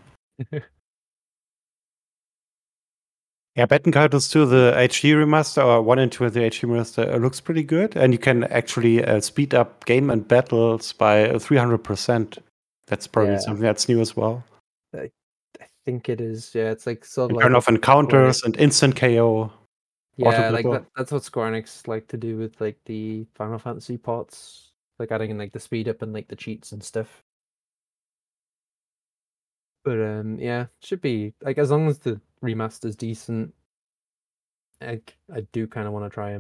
Yeah, Baten Kaitos 2, the HD remaster, or 1 and 2 of the HD remaster, uh, looks pretty good. And you can actually uh, speed up game and battles by uh, 300%. That's probably Yeah. something that's new as well. I think it is. Yeah, it's like sort of like turn off encounters and instant KO. Yeah, like that, that's what Square Enix like to do with like the Final Fantasy ports, like adding in like the speed up and like the cheats and stuff. But um, yeah, should be like as long as the remaster's decent. I I do kind of want to try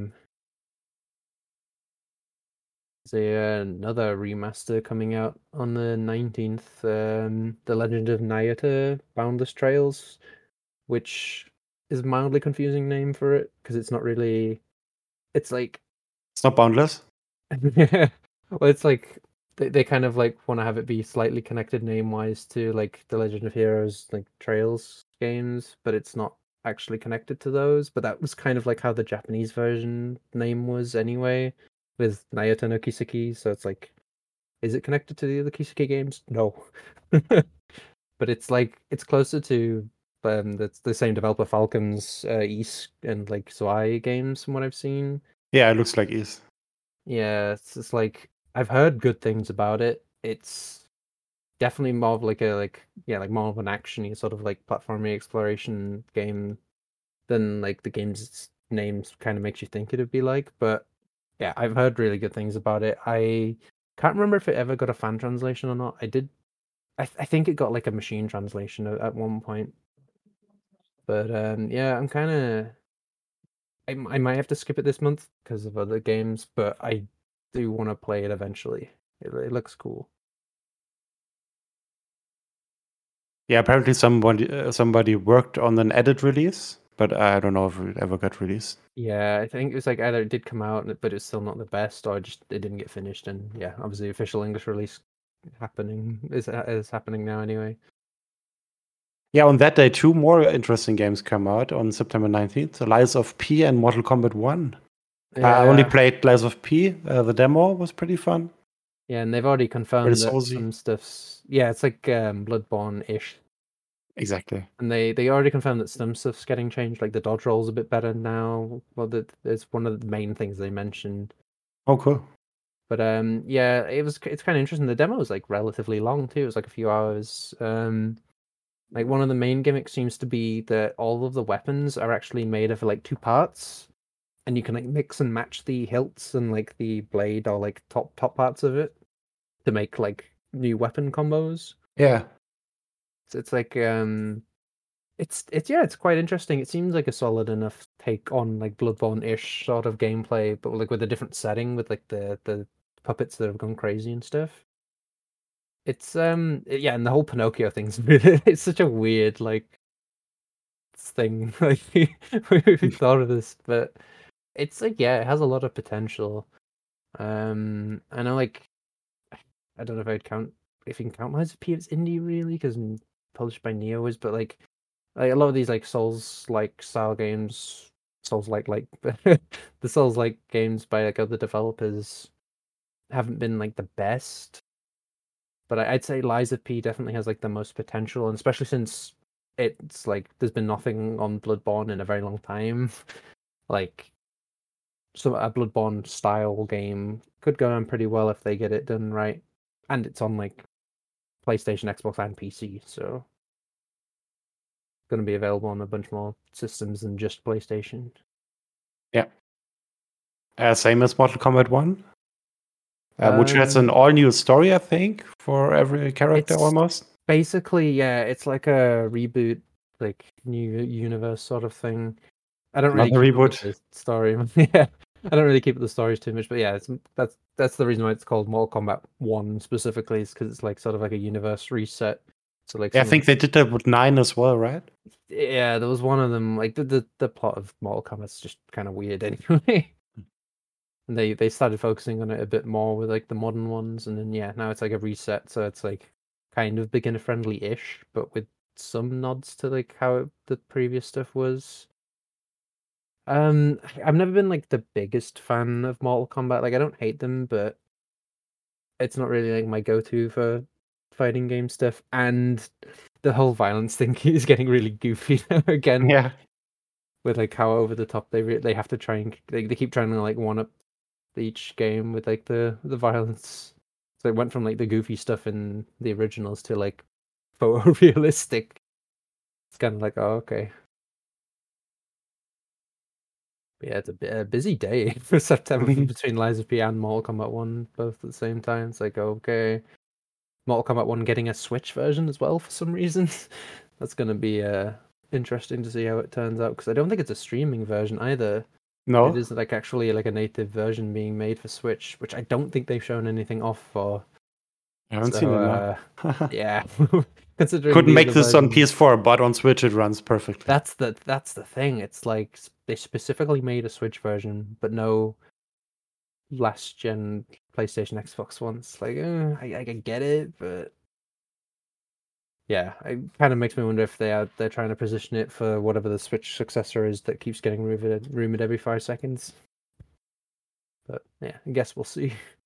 them. There's another remaster coming out on the nineteenth. Um, The Legend of Nayuta: Boundless Trails, which is a mildly confusing name for it because it's not really. It's like It's not boundless. yeah. well, it's like they, they kind of like want to have it be slightly connected name wise to like the Legend of Heroes like Trails games, but it's not actually connected to those. But that was kind of like how the Japanese version name was anyway, with Nayuta no Kiseki. So it's like Is it connected to the other Kiseki games? No. but it's like it's closer to um that's the same developer Falcom's uh, Ys and like Zwei games from what I've seen. Yeah, it looks like Ys. Yeah, it's just like I've heard good things about it. It's definitely more of like a like yeah, like more of an actiony sort of like platforming exploration game than like the game's names kind of makes you think it'd be like. But yeah, I've heard really good things about it. I can't remember if it ever got a fan translation or not. I did. I, th- I think it got like a machine translation at, at one point. But um, yeah, I'm kind of. I, I might have to skip it this month because of other games, but I do want to play it eventually. It, it looks cool. Yeah, apparently somebody uh, somebody worked on an edit release, but I don't know if it ever got released. Yeah, I think it was like either it did come out, but it's still not the best, or just it didn't get finished. And yeah, obviously, the official English release happening is is happening now anyway. Yeah, on that day, two more interesting games come out on September 19th The Lies of P and Mortal Kombat 1. I only played Lies of P. Uh, the demo was pretty fun. Yeah, and they've already confirmed that some stuff's yeah, it's like um, Bloodborne-ish, Exactly. and they they already confirmed that some stuff's getting changed. Like the dodge roll's a bit better now. Well, that it's one of the main things they mentioned. Oh, cool. But um, yeah, it was it's kind of interesting. The demo was like relatively long too. It was like a few hours. Um, like one of the main gimmicks seems to be that all of the weapons are actually made of like two parts, and you can like mix and match the hilts and like the blade or like top top parts of it to make like new weapon combos. Yeah. So it's like um it's it's yeah, it's quite interesting. It seems like a solid enough take on like Bloodborne-ish sort of gameplay, but like with a different setting with like the the puppets that have gone crazy and stuff. It's um yeah, and the whole Pinocchio thing's really it's such a weird like thing. Like we thought of this, but it's like yeah, it has a lot of potential. Um I know like I don't know if I'd count if you can count Lies of P as indie really because published by Neowiz, but like like a lot of these like Souls like style games, Souls like like the Souls like games by like other developers haven't been like the best. But I, I'd say Lies of P definitely has like the most potential, and especially since it's like there's been nothing on Bloodborne in a very long time. like so a Bloodborne style game could go on pretty well if they get it done right. And it's on like PlayStation, Xbox, and PC, so going to be available on a bunch more systems than just PlayStation. Uh, same as Mortal Kombat 1, uh, which has an Um, all new story, I think, for every character almost. Basically, yeah, it's like a reboot, like new universe sort of thing. I don't really Another with reboot. story. yeah, I don't really keep with the stories too much, but yeah, it's that's that's the reason why it's called Mortal Kombat One specifically, is because it's like sort of like a universe reset. So like, Yeah, I think they did that with 9 as well, right? Yeah, there was one of them. Like the the, the plot of Mortal Kombat's just kind of weird anyway. and they they started focusing on it a bit more with like the modern ones, and then yeah, now it's like a reset, so it's like kind of beginner friendly ish, but with some nods to like how it, the previous stuff was. Um, I've never been like the biggest fan of Mortal Kombat. Like I don't hate them, but it's not really like my go-to for fighting game stuff. And the whole violence thing is getting really goofy now again Yeah. with like how over the top they re- they have to try and they, they keep trying to like one up each game with like the the violence. So it went from like the goofy stuff in the originals to like photorealistic. It's kind of like oh okay. But yeah, it's a, a busy day for September Mhm. between Lies of P and Mortal Kombat One both at the same time. It's like okay, Mortal Kombat One getting a Switch version as well for some reason. That's gonna be uh interesting to see how it turns out because I don't think it's a streaming version either. No. It is like actually like a native version being made for Switch, which I don't think they've shown anything off for. I haven't So, seen it. uh, yeah, considering Couldn't make this on PS4, but on Switch it runs perfectly. That's the that's the thing. It's like they specifically made a Switch version, but no last gen PlayStation, Xbox ones. Like, uh, I I can get it, but yeah, it kind of makes me wonder if they are they're trying to position it for whatever the Switch successor is that keeps getting rumored rumored every five seconds. But yeah, I guess we'll see.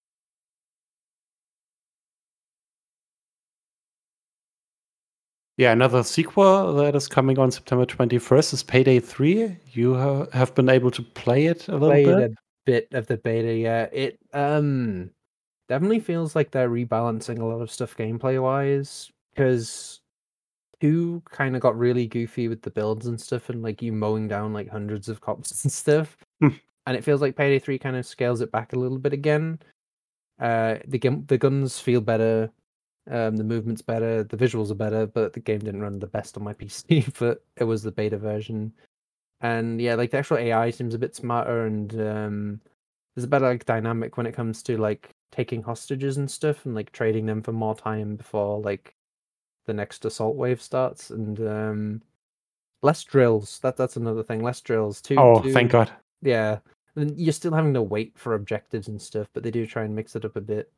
Yeah, another sequel that is coming on September 21st is Payday 3. You ha- have been able to play it a little Played bit. a bit of the beta, yeah. It um definitely feels like they're rebalancing a lot of stuff gameplay wise because two kind of got really goofy with the builds and stuff and like you mowing down like hundreds of cops and stuff. Hmm. and it feels like Payday 3 kind of scales it back a little bit again. Uh the the guns feel better. Um the movement's better, the visuals are better, but the game didn't run the best on my PC, but it was the beta version. And yeah, like the actual AI seems a bit smarter and um there's a better like dynamic when it comes to like taking hostages and stuff and like trading them for more time before like the next assault wave starts and um less drills. That that's another thing. Less drills. Two Oh, two- thank God. yeah. And you're still having to wait for objectives and stuff, but they do try and mix it up a bit.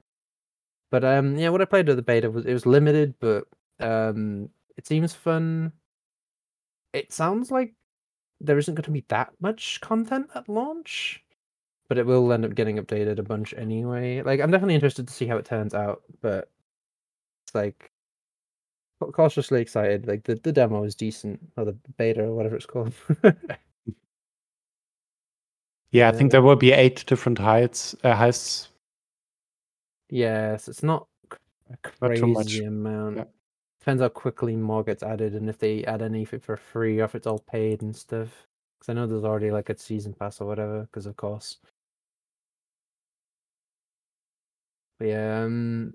But um yeah, what I played with the beta was it was limited, but um it seems fun. It sounds like there isn't going to be that much content at launch, but it will end up getting updated a bunch anyway. Like I'm definitely interested to see how it turns out, but it's like cautiously excited. Like the, the demo is decent, or the beta or whatever it's called. Yeah, I think there will be eight different heights, uh, heists. Yes, it's not a Not too much. crazy amount. Yeah. Depends how quickly more gets added and if they add anything for free or if it's all paid and stuff. Because I know there's already like a season pass or whatever, because of course. But yeah, um,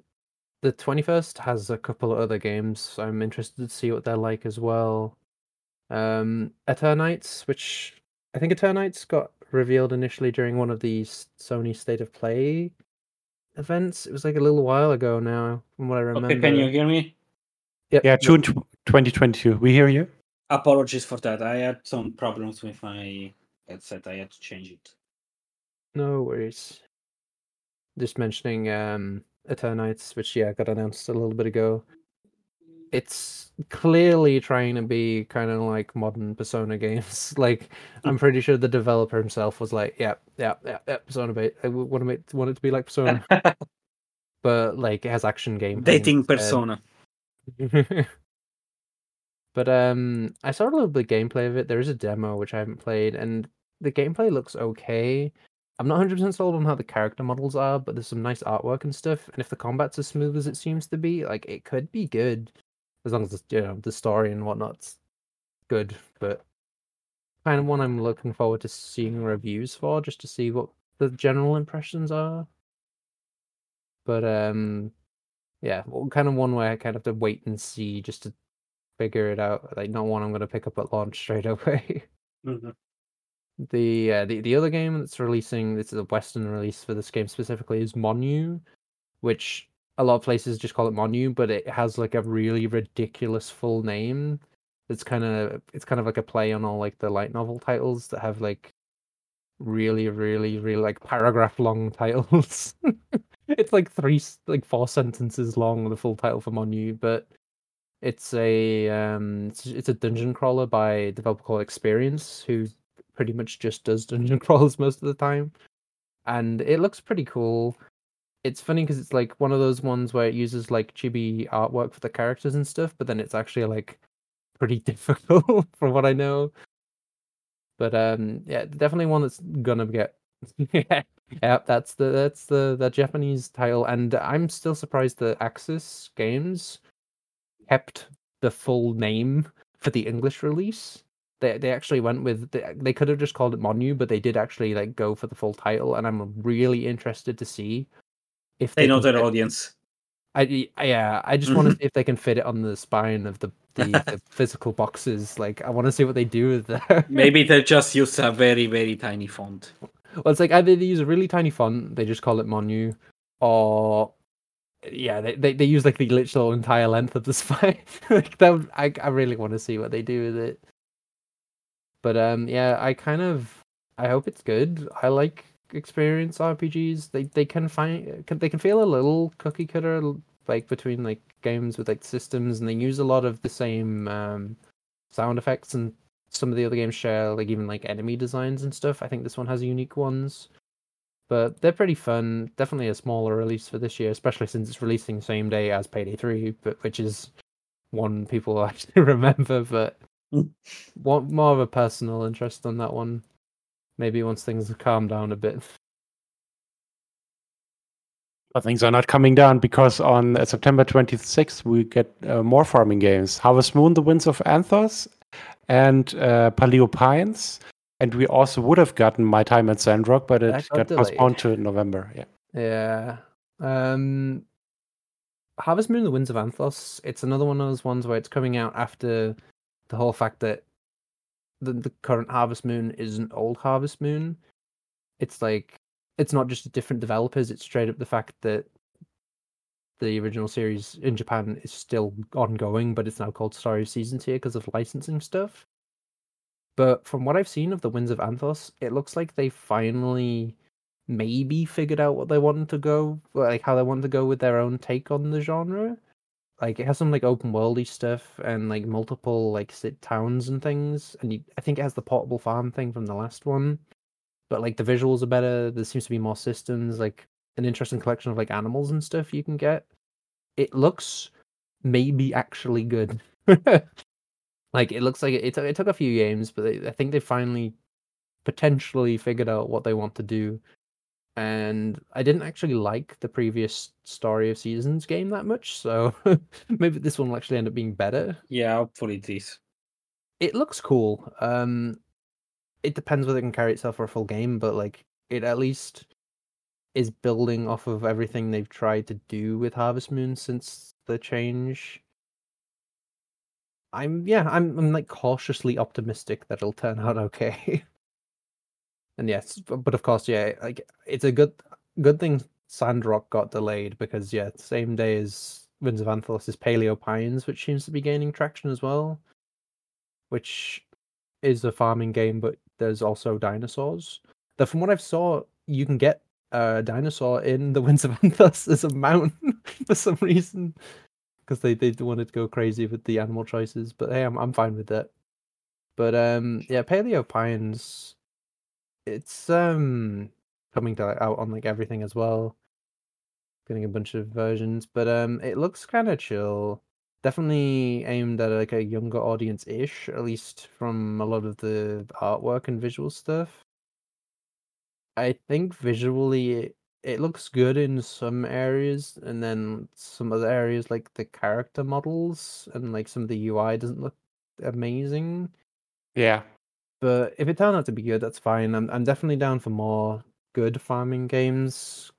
the 21st has a couple of other games. so I'm interested to see what they're like as well. Um, Eternights, which I think Eternights got revealed initially during one of these Sony State of Play events. It was like a little while ago now, from what I remember. Okay, can you hear me? Yep, Yeah, yep. June tw 2022. We hear you. Apologies for that. I had some problems with my headset. I had to change it. No worries. Just mentioning um Eternights, which yeah got announced a little bit ago. It's clearly trying to be kind of like modern Persona games. like I'm pretty sure the developer himself was like, "Yeah, yeah, yeah, yeah Persona bait. I want to make want it to be like Persona, but like it has action game." Dating persona. but um, I saw a little bit of gameplay of it. There is a demo which I haven't played, and the gameplay looks okay. I'm not 100% sold on how the character models are, but there's some nice artwork and stuff. And if the combat's as smooth as it seems to be, like it could be good, as long as the, you know the story and whatnot's good. But kind of one I'm looking forward to seeing reviews for, just to see what the general impressions are. But um, yeah, well, kind of one way I kind of have to wait and see just to figure it out. Like not one I'm going to pick up at launch straight away. Mhm. the uh, the the other game that's releasing this is a Western release for this game specifically is Mon-Yu, which a lot of places just call it Mon-Yu, but it has like a really ridiculous full name. It's kind of it's kind of like a play on all like the light novel titles that have like really really really like paragraph long titles. it's like three like four sentences long the full title for Mon-Yu, but it's a um it's, a dungeon crawler by a developer called Experience who pretty much just does dungeon crawlers most of the time and it looks pretty cool it's funny because it's like one of those ones where it uses like chibi artwork for the characters and stuff but then it's actually like pretty difficult from what i know. But um yeah definitely one that's gonna get yeah that's the that's the the japanese title and i'm still surprised that Aksys Games kept the full name for the english release. They they actually went with they, they could have just called it Mon-Yu, but they did actually like go for the full title, and I'm really interested to see if They know their fit- audience. I I- yeah, I just want to see if they can fit it on the spine of the the, the physical boxes. Like I want to see what they do with that. Maybe they just use a very, very tiny font. well, it's like either they use a really tiny font, they just call it Mon-Yu, or yeah, they, they, they use like the literal entire length of the spine. like that, would- I I really want to see what they do with it. But um, yeah, I kind of I hope it's good. I like experience RPGs. They they can find can, they can feel a little cookie cutter like between like games with like systems, and they use a lot of the same um sound effects and some of the other games share like even like enemy designs and stuff. I think this one has unique ones. But they're pretty fun. Definitely a smaller release for this year, especially since it's releasing the same day as Payday 3, but which is one people actually remember, but want more of a personal interest on that one. Maybe once things have calmed down a bit. But things are not coming down because on uh, September 26th we get uh, more farming games: Harvest Moon, The Winds of Anthos, and uh, Paleo Pines. And we also would have gotten My Time at Sandrock, but it got got postponed to November. Yeah. Yeah. Um Harvest Moon the Winds of Anthos, it's another one of those ones where it's coming out after the whole fact that the, the current Harvest Moon isn't old Harvest Moon. It's like it's not just different developers, it's straight up the fact that the original series in Japan is still ongoing, but it's now called Story of Seasons here because of licensing stuff. But from what I've seen of the Winds of Anthos, it looks like they finally maybe figured out what they wanted to go like how they wanted to go with their own take on the genre like it has some like open worldy stuff and like multiple like sit towns and things and you, i think it has the portable farm thing from the last one but like the visuals are better there seems to be more systems like an interesting collection of like animals and stuff you can get. It looks maybe actually good. Like it looks like it, it, took- it took a few games but they, i think they finally potentially figured out what they want to do and I didn't actually like the previous Story of Seasons game that much, so maybe this one will actually end up being better. Yeah, hopefully it is. It looks cool. Um, it depends whether it can carry itself for a full game, but like it at least is building off of everything they've tried to do with Harvest Moon since the change. I'm yeah, I'm I'm like cautiously optimistic that it'll turn out okay. And yes, but of course, yeah, like it's a good good thing Sandrock got delayed because yeah, same day as Winds of Anthos is Paleo Pines, which seems to be gaining traction as well. Which is a farming game, but there's also dinosaurs. That from what I've saw, you can get a dinosaur in the Winds of Anthos as a mount for some reason. Because they, they wanted to go crazy with the animal choices. But hey, I'm I'm fine with that. But um yeah, Paleo Pines it's um coming to like, out on like everything as well. Getting a bunch of versions, but um it looks kind of chill. Definitely aimed at like a younger audience ish, at least from a lot of the artwork and visual stuff. I think visually it, it looks good in some areas, and then some other areas like the character models and like some of the UI doesn't look amazing. Yeah. But if it turned out to be good, that's fine. I'm I'm definitely down for more good farming games,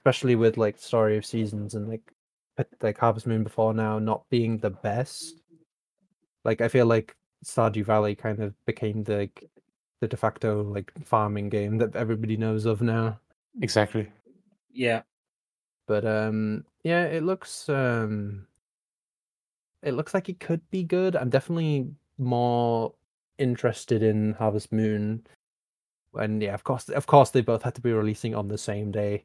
especially with like Story of Seasons and like pet- like Harvest Moon before now not being the best. Like I feel like Stardew Valley kind of became the the de facto like farming game that everybody knows of now. Exactly. Yeah, But um yeah, it looks um it looks like it could be good. I'm definitely more interested in Harvest Moon. And yeah, of course of course they both had to be releasing on the same day.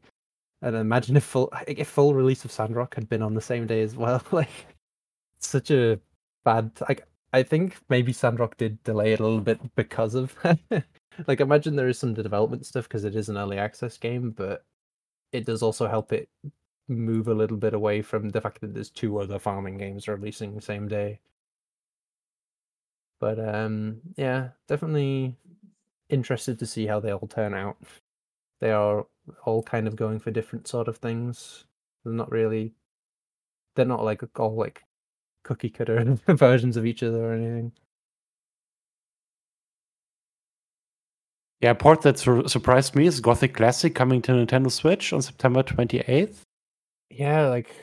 And imagine if full if full release of Sandrock had been on the same day as well. Like such a bad like I think maybe Sandrock did delay it a little bit because of like imagine there is some development stuff because it is an early access game, but it does also help it move a little bit away from the fact that there's two other farming games releasing the same day. But um yeah, definitely interested to see how they all turn out. They are all kind of going for different sort of things. They're not really they're not like all like cookie cutter versions of each other or anything. Yeah, a port that sur- surprised me is Gothic Classic coming to Nintendo Switch on September 28th. Yeah, like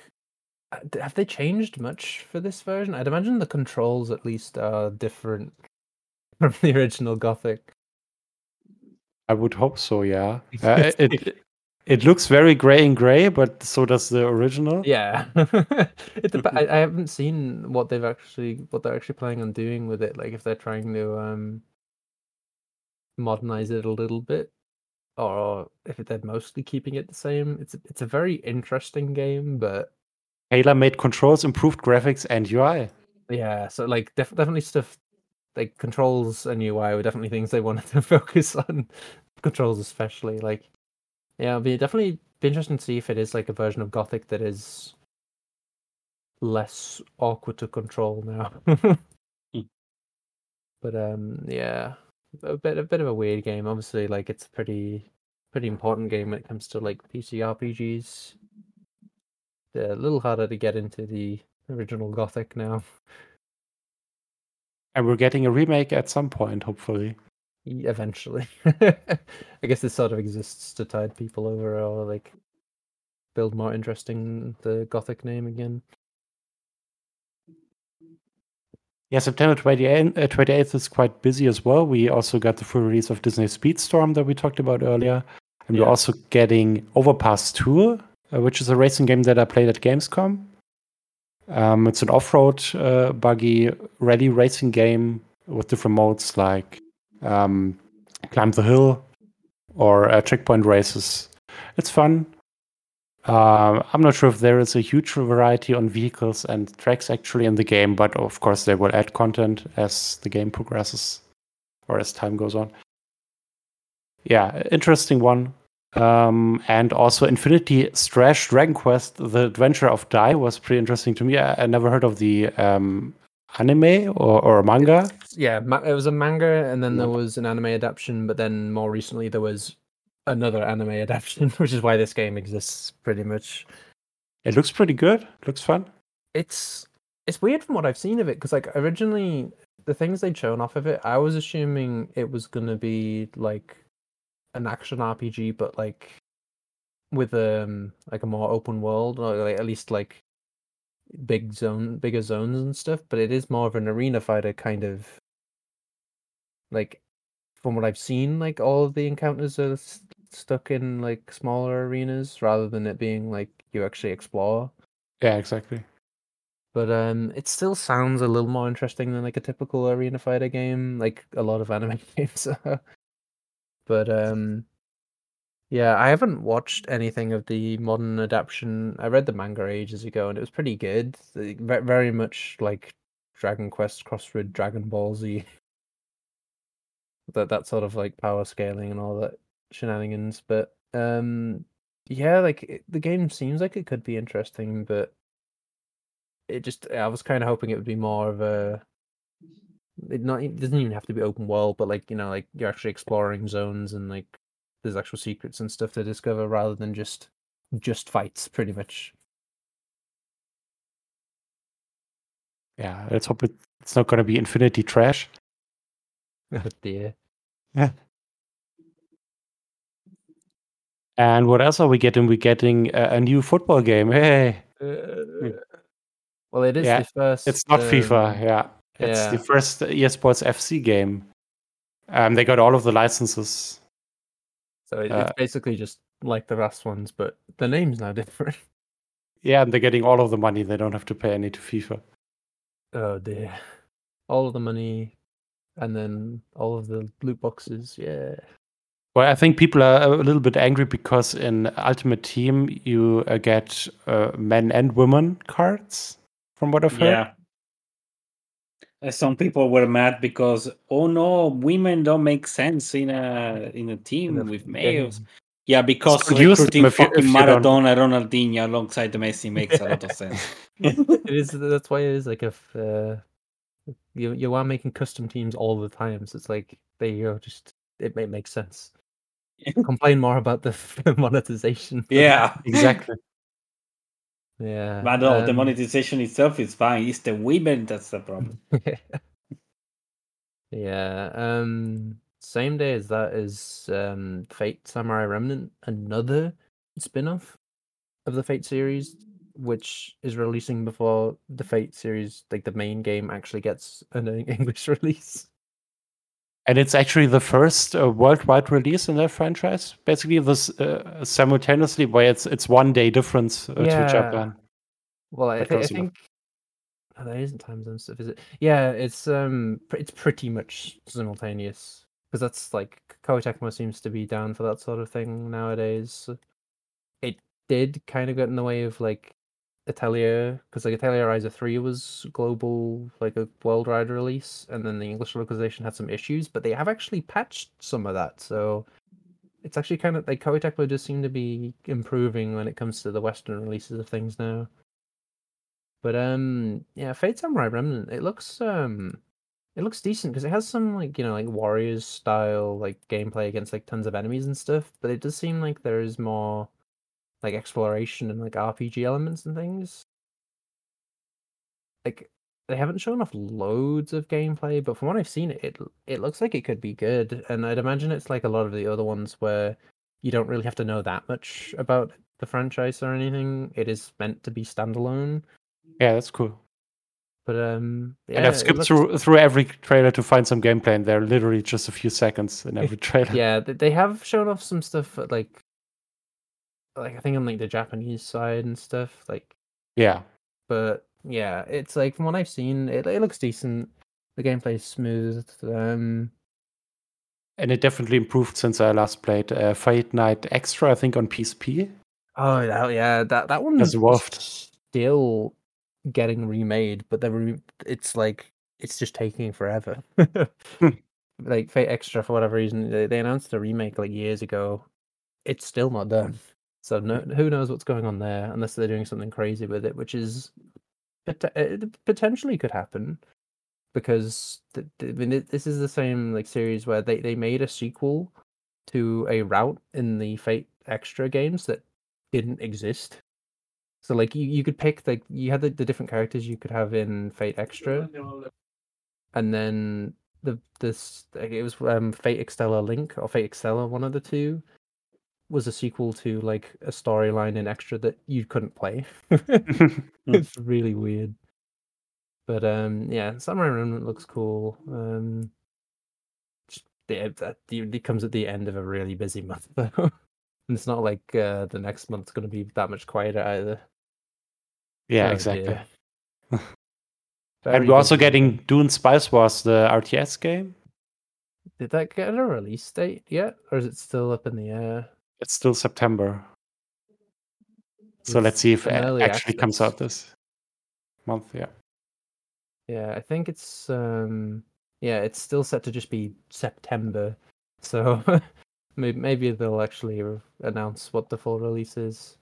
have they changed much for this version? I'd imagine the controls at least are different from the original Gothic. I would hope so, yeah. Uh, it, it it looks very gray and gray, but so does the original. Yeah, it dep- I, I haven't seen what they've actually what they're actually planning on doing with it. Like if they're trying to um modernize it a little bit, or if they're mostly keeping it the same. It's it's a very interesting game, but Tailor-made controls, improved graphics, and UI. yeah, so like def- definitely stuff like controls and UI were definitely things they wanted to focus on. controls especially, like yeah, it'll be definitely be interesting to see if it is like a version of Gothic that is less awkward to control now. Hmm. But um, yeah, a bit a bit of a weird game. Obviously, like it's a pretty pretty important game when it comes to like PC RPGs. A little harder to get into the original Gothic now. And we're getting a remake at some point, hopefully. Eventually, I guess this sort of exists to tide people over or like build more interesting the Gothic name again. Yeah, September 28th, uh, 28th is quite busy as well. We also got the full release of Disney Speedstorm that we talked about earlier. And we're also getting Overpass 2, uh, which is a racing game that I played at Gamescom. Um, it's an off road uh, buggy rally racing game with different modes like um, Climb the Hill or uh, checkpoint races. It's fun. Uh, I'm not sure if there is a huge variety on vehicles and tracks actually in the game, but of course they will add content as the game progresses or as time goes on. Yeah, interesting one. Um, and also Infinity Strash Dragon Quest: The Adventure of Dai was pretty interesting to me. I, I never heard of the um, anime or, or manga. Yeah, ma- it was a manga, and then there was an anime adaptation. But then more recently, there was another anime adaptation, which is why this game exists. Pretty much, It looks pretty good. Looks fun. it's it's weird from what I've seen of it because like originally the things they'd shown off of it, I was assuming it was gonna be like an action RPG, but like with um like a more open world, or like, at least like big zone, bigger zones and stuff. But it is more of an arena fighter kind of like from what I've seen, like all of the encounters are s- stuck in like smaller arenas rather than it being like you actually explore. Yeah, exactly. But um, it still sounds a little more interesting than like a typical arena fighter game, like a lot of anime games are. But um, yeah, I haven't watched anything of the modern adaptation. I read the manga ages ago, and it was pretty good. Very much like Dragon Quest Crossroad, Dragon Ball Z. that that sort of like power scaling and all that shenanigans. But um, yeah, like it, the game seems like it could be interesting, but it just I was kind of hoping it would be more of a it not it doesn't even have to be open world, but like you know, like you're actually exploring zones and like there's actual secrets and stuff to discover rather than just just fights, pretty much. Yeah, let's hope it's not going to be Infinity Trash. Oh dear. And what else are we getting? We're getting a, a new football game. Hey, Well, it is Yeah, the first. it's not FIFA. um, Yeah, it's the first EA Sports FC game. Um, they got all of the licenses. So it, uh, it's basically just like the last ones, but the name's now different. Yeah, and they're getting all of the money. They don't have to pay any to FIFA. Oh dear. All of the money, and then all of the loot boxes. Yeah. Well, I think people are a little bit angry because in Ultimate Team you uh, get uh, men and women cards, from what I've heard. Yeah. Uh, Some people were mad because oh no, women don't make sense in a in a team with males. Yeah, because So recruiting if fucking if you don't- Maradona, Ronaldinho alongside Messi makes a lot of sense. it is. That's why it is like if uh, you you are making custom teams all the time, so it's like there you go. Just it, it makes sense. Complain more about the monetization. yeah, Exactly. Yeah. But no, the um, monetization itself is fine. It's the women that's the problem. yeah. Um. Same day as that is um Fate Samurai Remnant, another spin-off of the Fate series, which is releasing before the Fate series, like the main game, actually gets an English release. And it's actually the first uh, worldwide release in that franchise. Basically, this uh, simultaneously, where it's it's one day difference uh, Yeah. to Japan. Well, I, That thi- I think oh, there isn't time zone stuff, is it? Yeah, it's um, pr- it's pretty much simultaneous because that's like Koei Tecmo seems to be down for that sort of thing nowadays. It did kind of get in the way of like Atelier because like Atelier Ryza three was global, like a worldwide release, and then the English localization had some issues, but they have actually patched some of that, so. It's actually kind of like Koei Tecmo does seem to be improving when it comes to the Western releases of things now. But um, yeah, Fate Samurai Remnant. It looks um, it looks decent because it has some like you know like Warriors style like gameplay against like tons of enemies and stuff. But it does seem like there is more like exploration and like RPG elements and things. Like they haven't shown off loads of gameplay, but from what I've seen, it it looks like it could be good. And I'd imagine it's like a lot of the other ones where you don't really have to know that much about the franchise or anything. It is meant to be standalone. Yeah, that's cool. But um, yeah, and I've skipped looks- through through every trailer to find some gameplay, and they're literally just a few seconds in every trailer. Yeah, th- they have shown off some stuff at, like, like I think on like the Japanese side and stuff. Like, yeah. but yeah, it's like from what I've seen, it it looks decent. The gameplay is smooth. Um, And it definitely improved since I last played uh, Fight Night Extra, I think, on PSP. oh that, yeah, that that one Has is evolved. still getting remade, but they're re- it's like it's just taking forever. like Fate Extra, for whatever reason, they, they announced a remake like years ago. It's still not done. So no, who knows what's going on there? Unless they're doing something crazy with it, which is it potentially could happen. Because I mean, this is the same like series where they, they made a sequel to a route in the Fate Extra games that didn't exist. So like you, you could pick like you had the, the different characters you could have in Fate Extra, and then the this it was um Fate Extella Link or Fate Extella, one of the two, was a sequel to like a storyline in Extra that you couldn't play. it's really weird. But um yeah, Samurai Remnant looks cool. Um just- yeah, that it comes at the end of a really busy month though. and it's not like uh, the next month's going to be that much quieter either. yeah, Oh, exactly. and we're also getting Dune Spice Wars, the RTS game. Did that get a release date yet, or is it still up in the air? It's still September. So It's let's see if it actually comes out this month. Yeah. Yeah, I think it's um yeah, it's still set to just be September. So maybe maybe they'll actually announce what the full release is.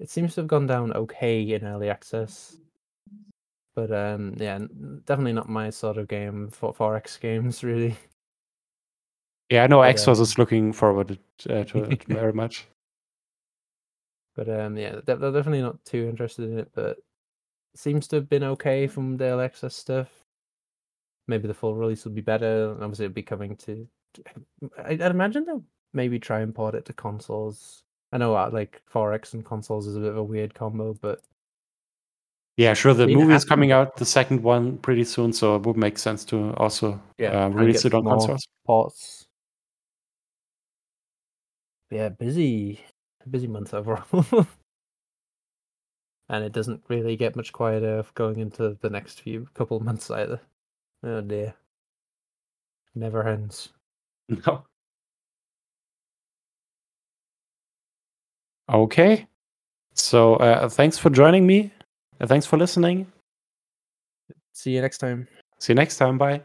It seems to have gone down okay in early access. But um yeah, definitely not my sort of game for 4X games really. Yeah, I know But, Exos um, is looking forward uh, to it very much. But um yeah, they're, definitely not too interested in it, but seems to have been okay from the access stuff. Maybe the full release will be better. Obviously, it'll be coming to. I- I'd imagine they'll maybe try and port it to consoles. I know, uh, like 4X and consoles is a bit of a weird combo, but Yeah, sure. The Seen movie is coming out, the second one, pretty soon, so it would make sense to also yeah, uh, release it on consoles. ports. Yeah, busy, busy month overall. and it doesn't really get much quieter going into the next few couple of months either. Oh dear. Never ends. No. Okay. So uh, thanks for joining me. Uh, thanks for listening. See you next time. See you next time. Bye.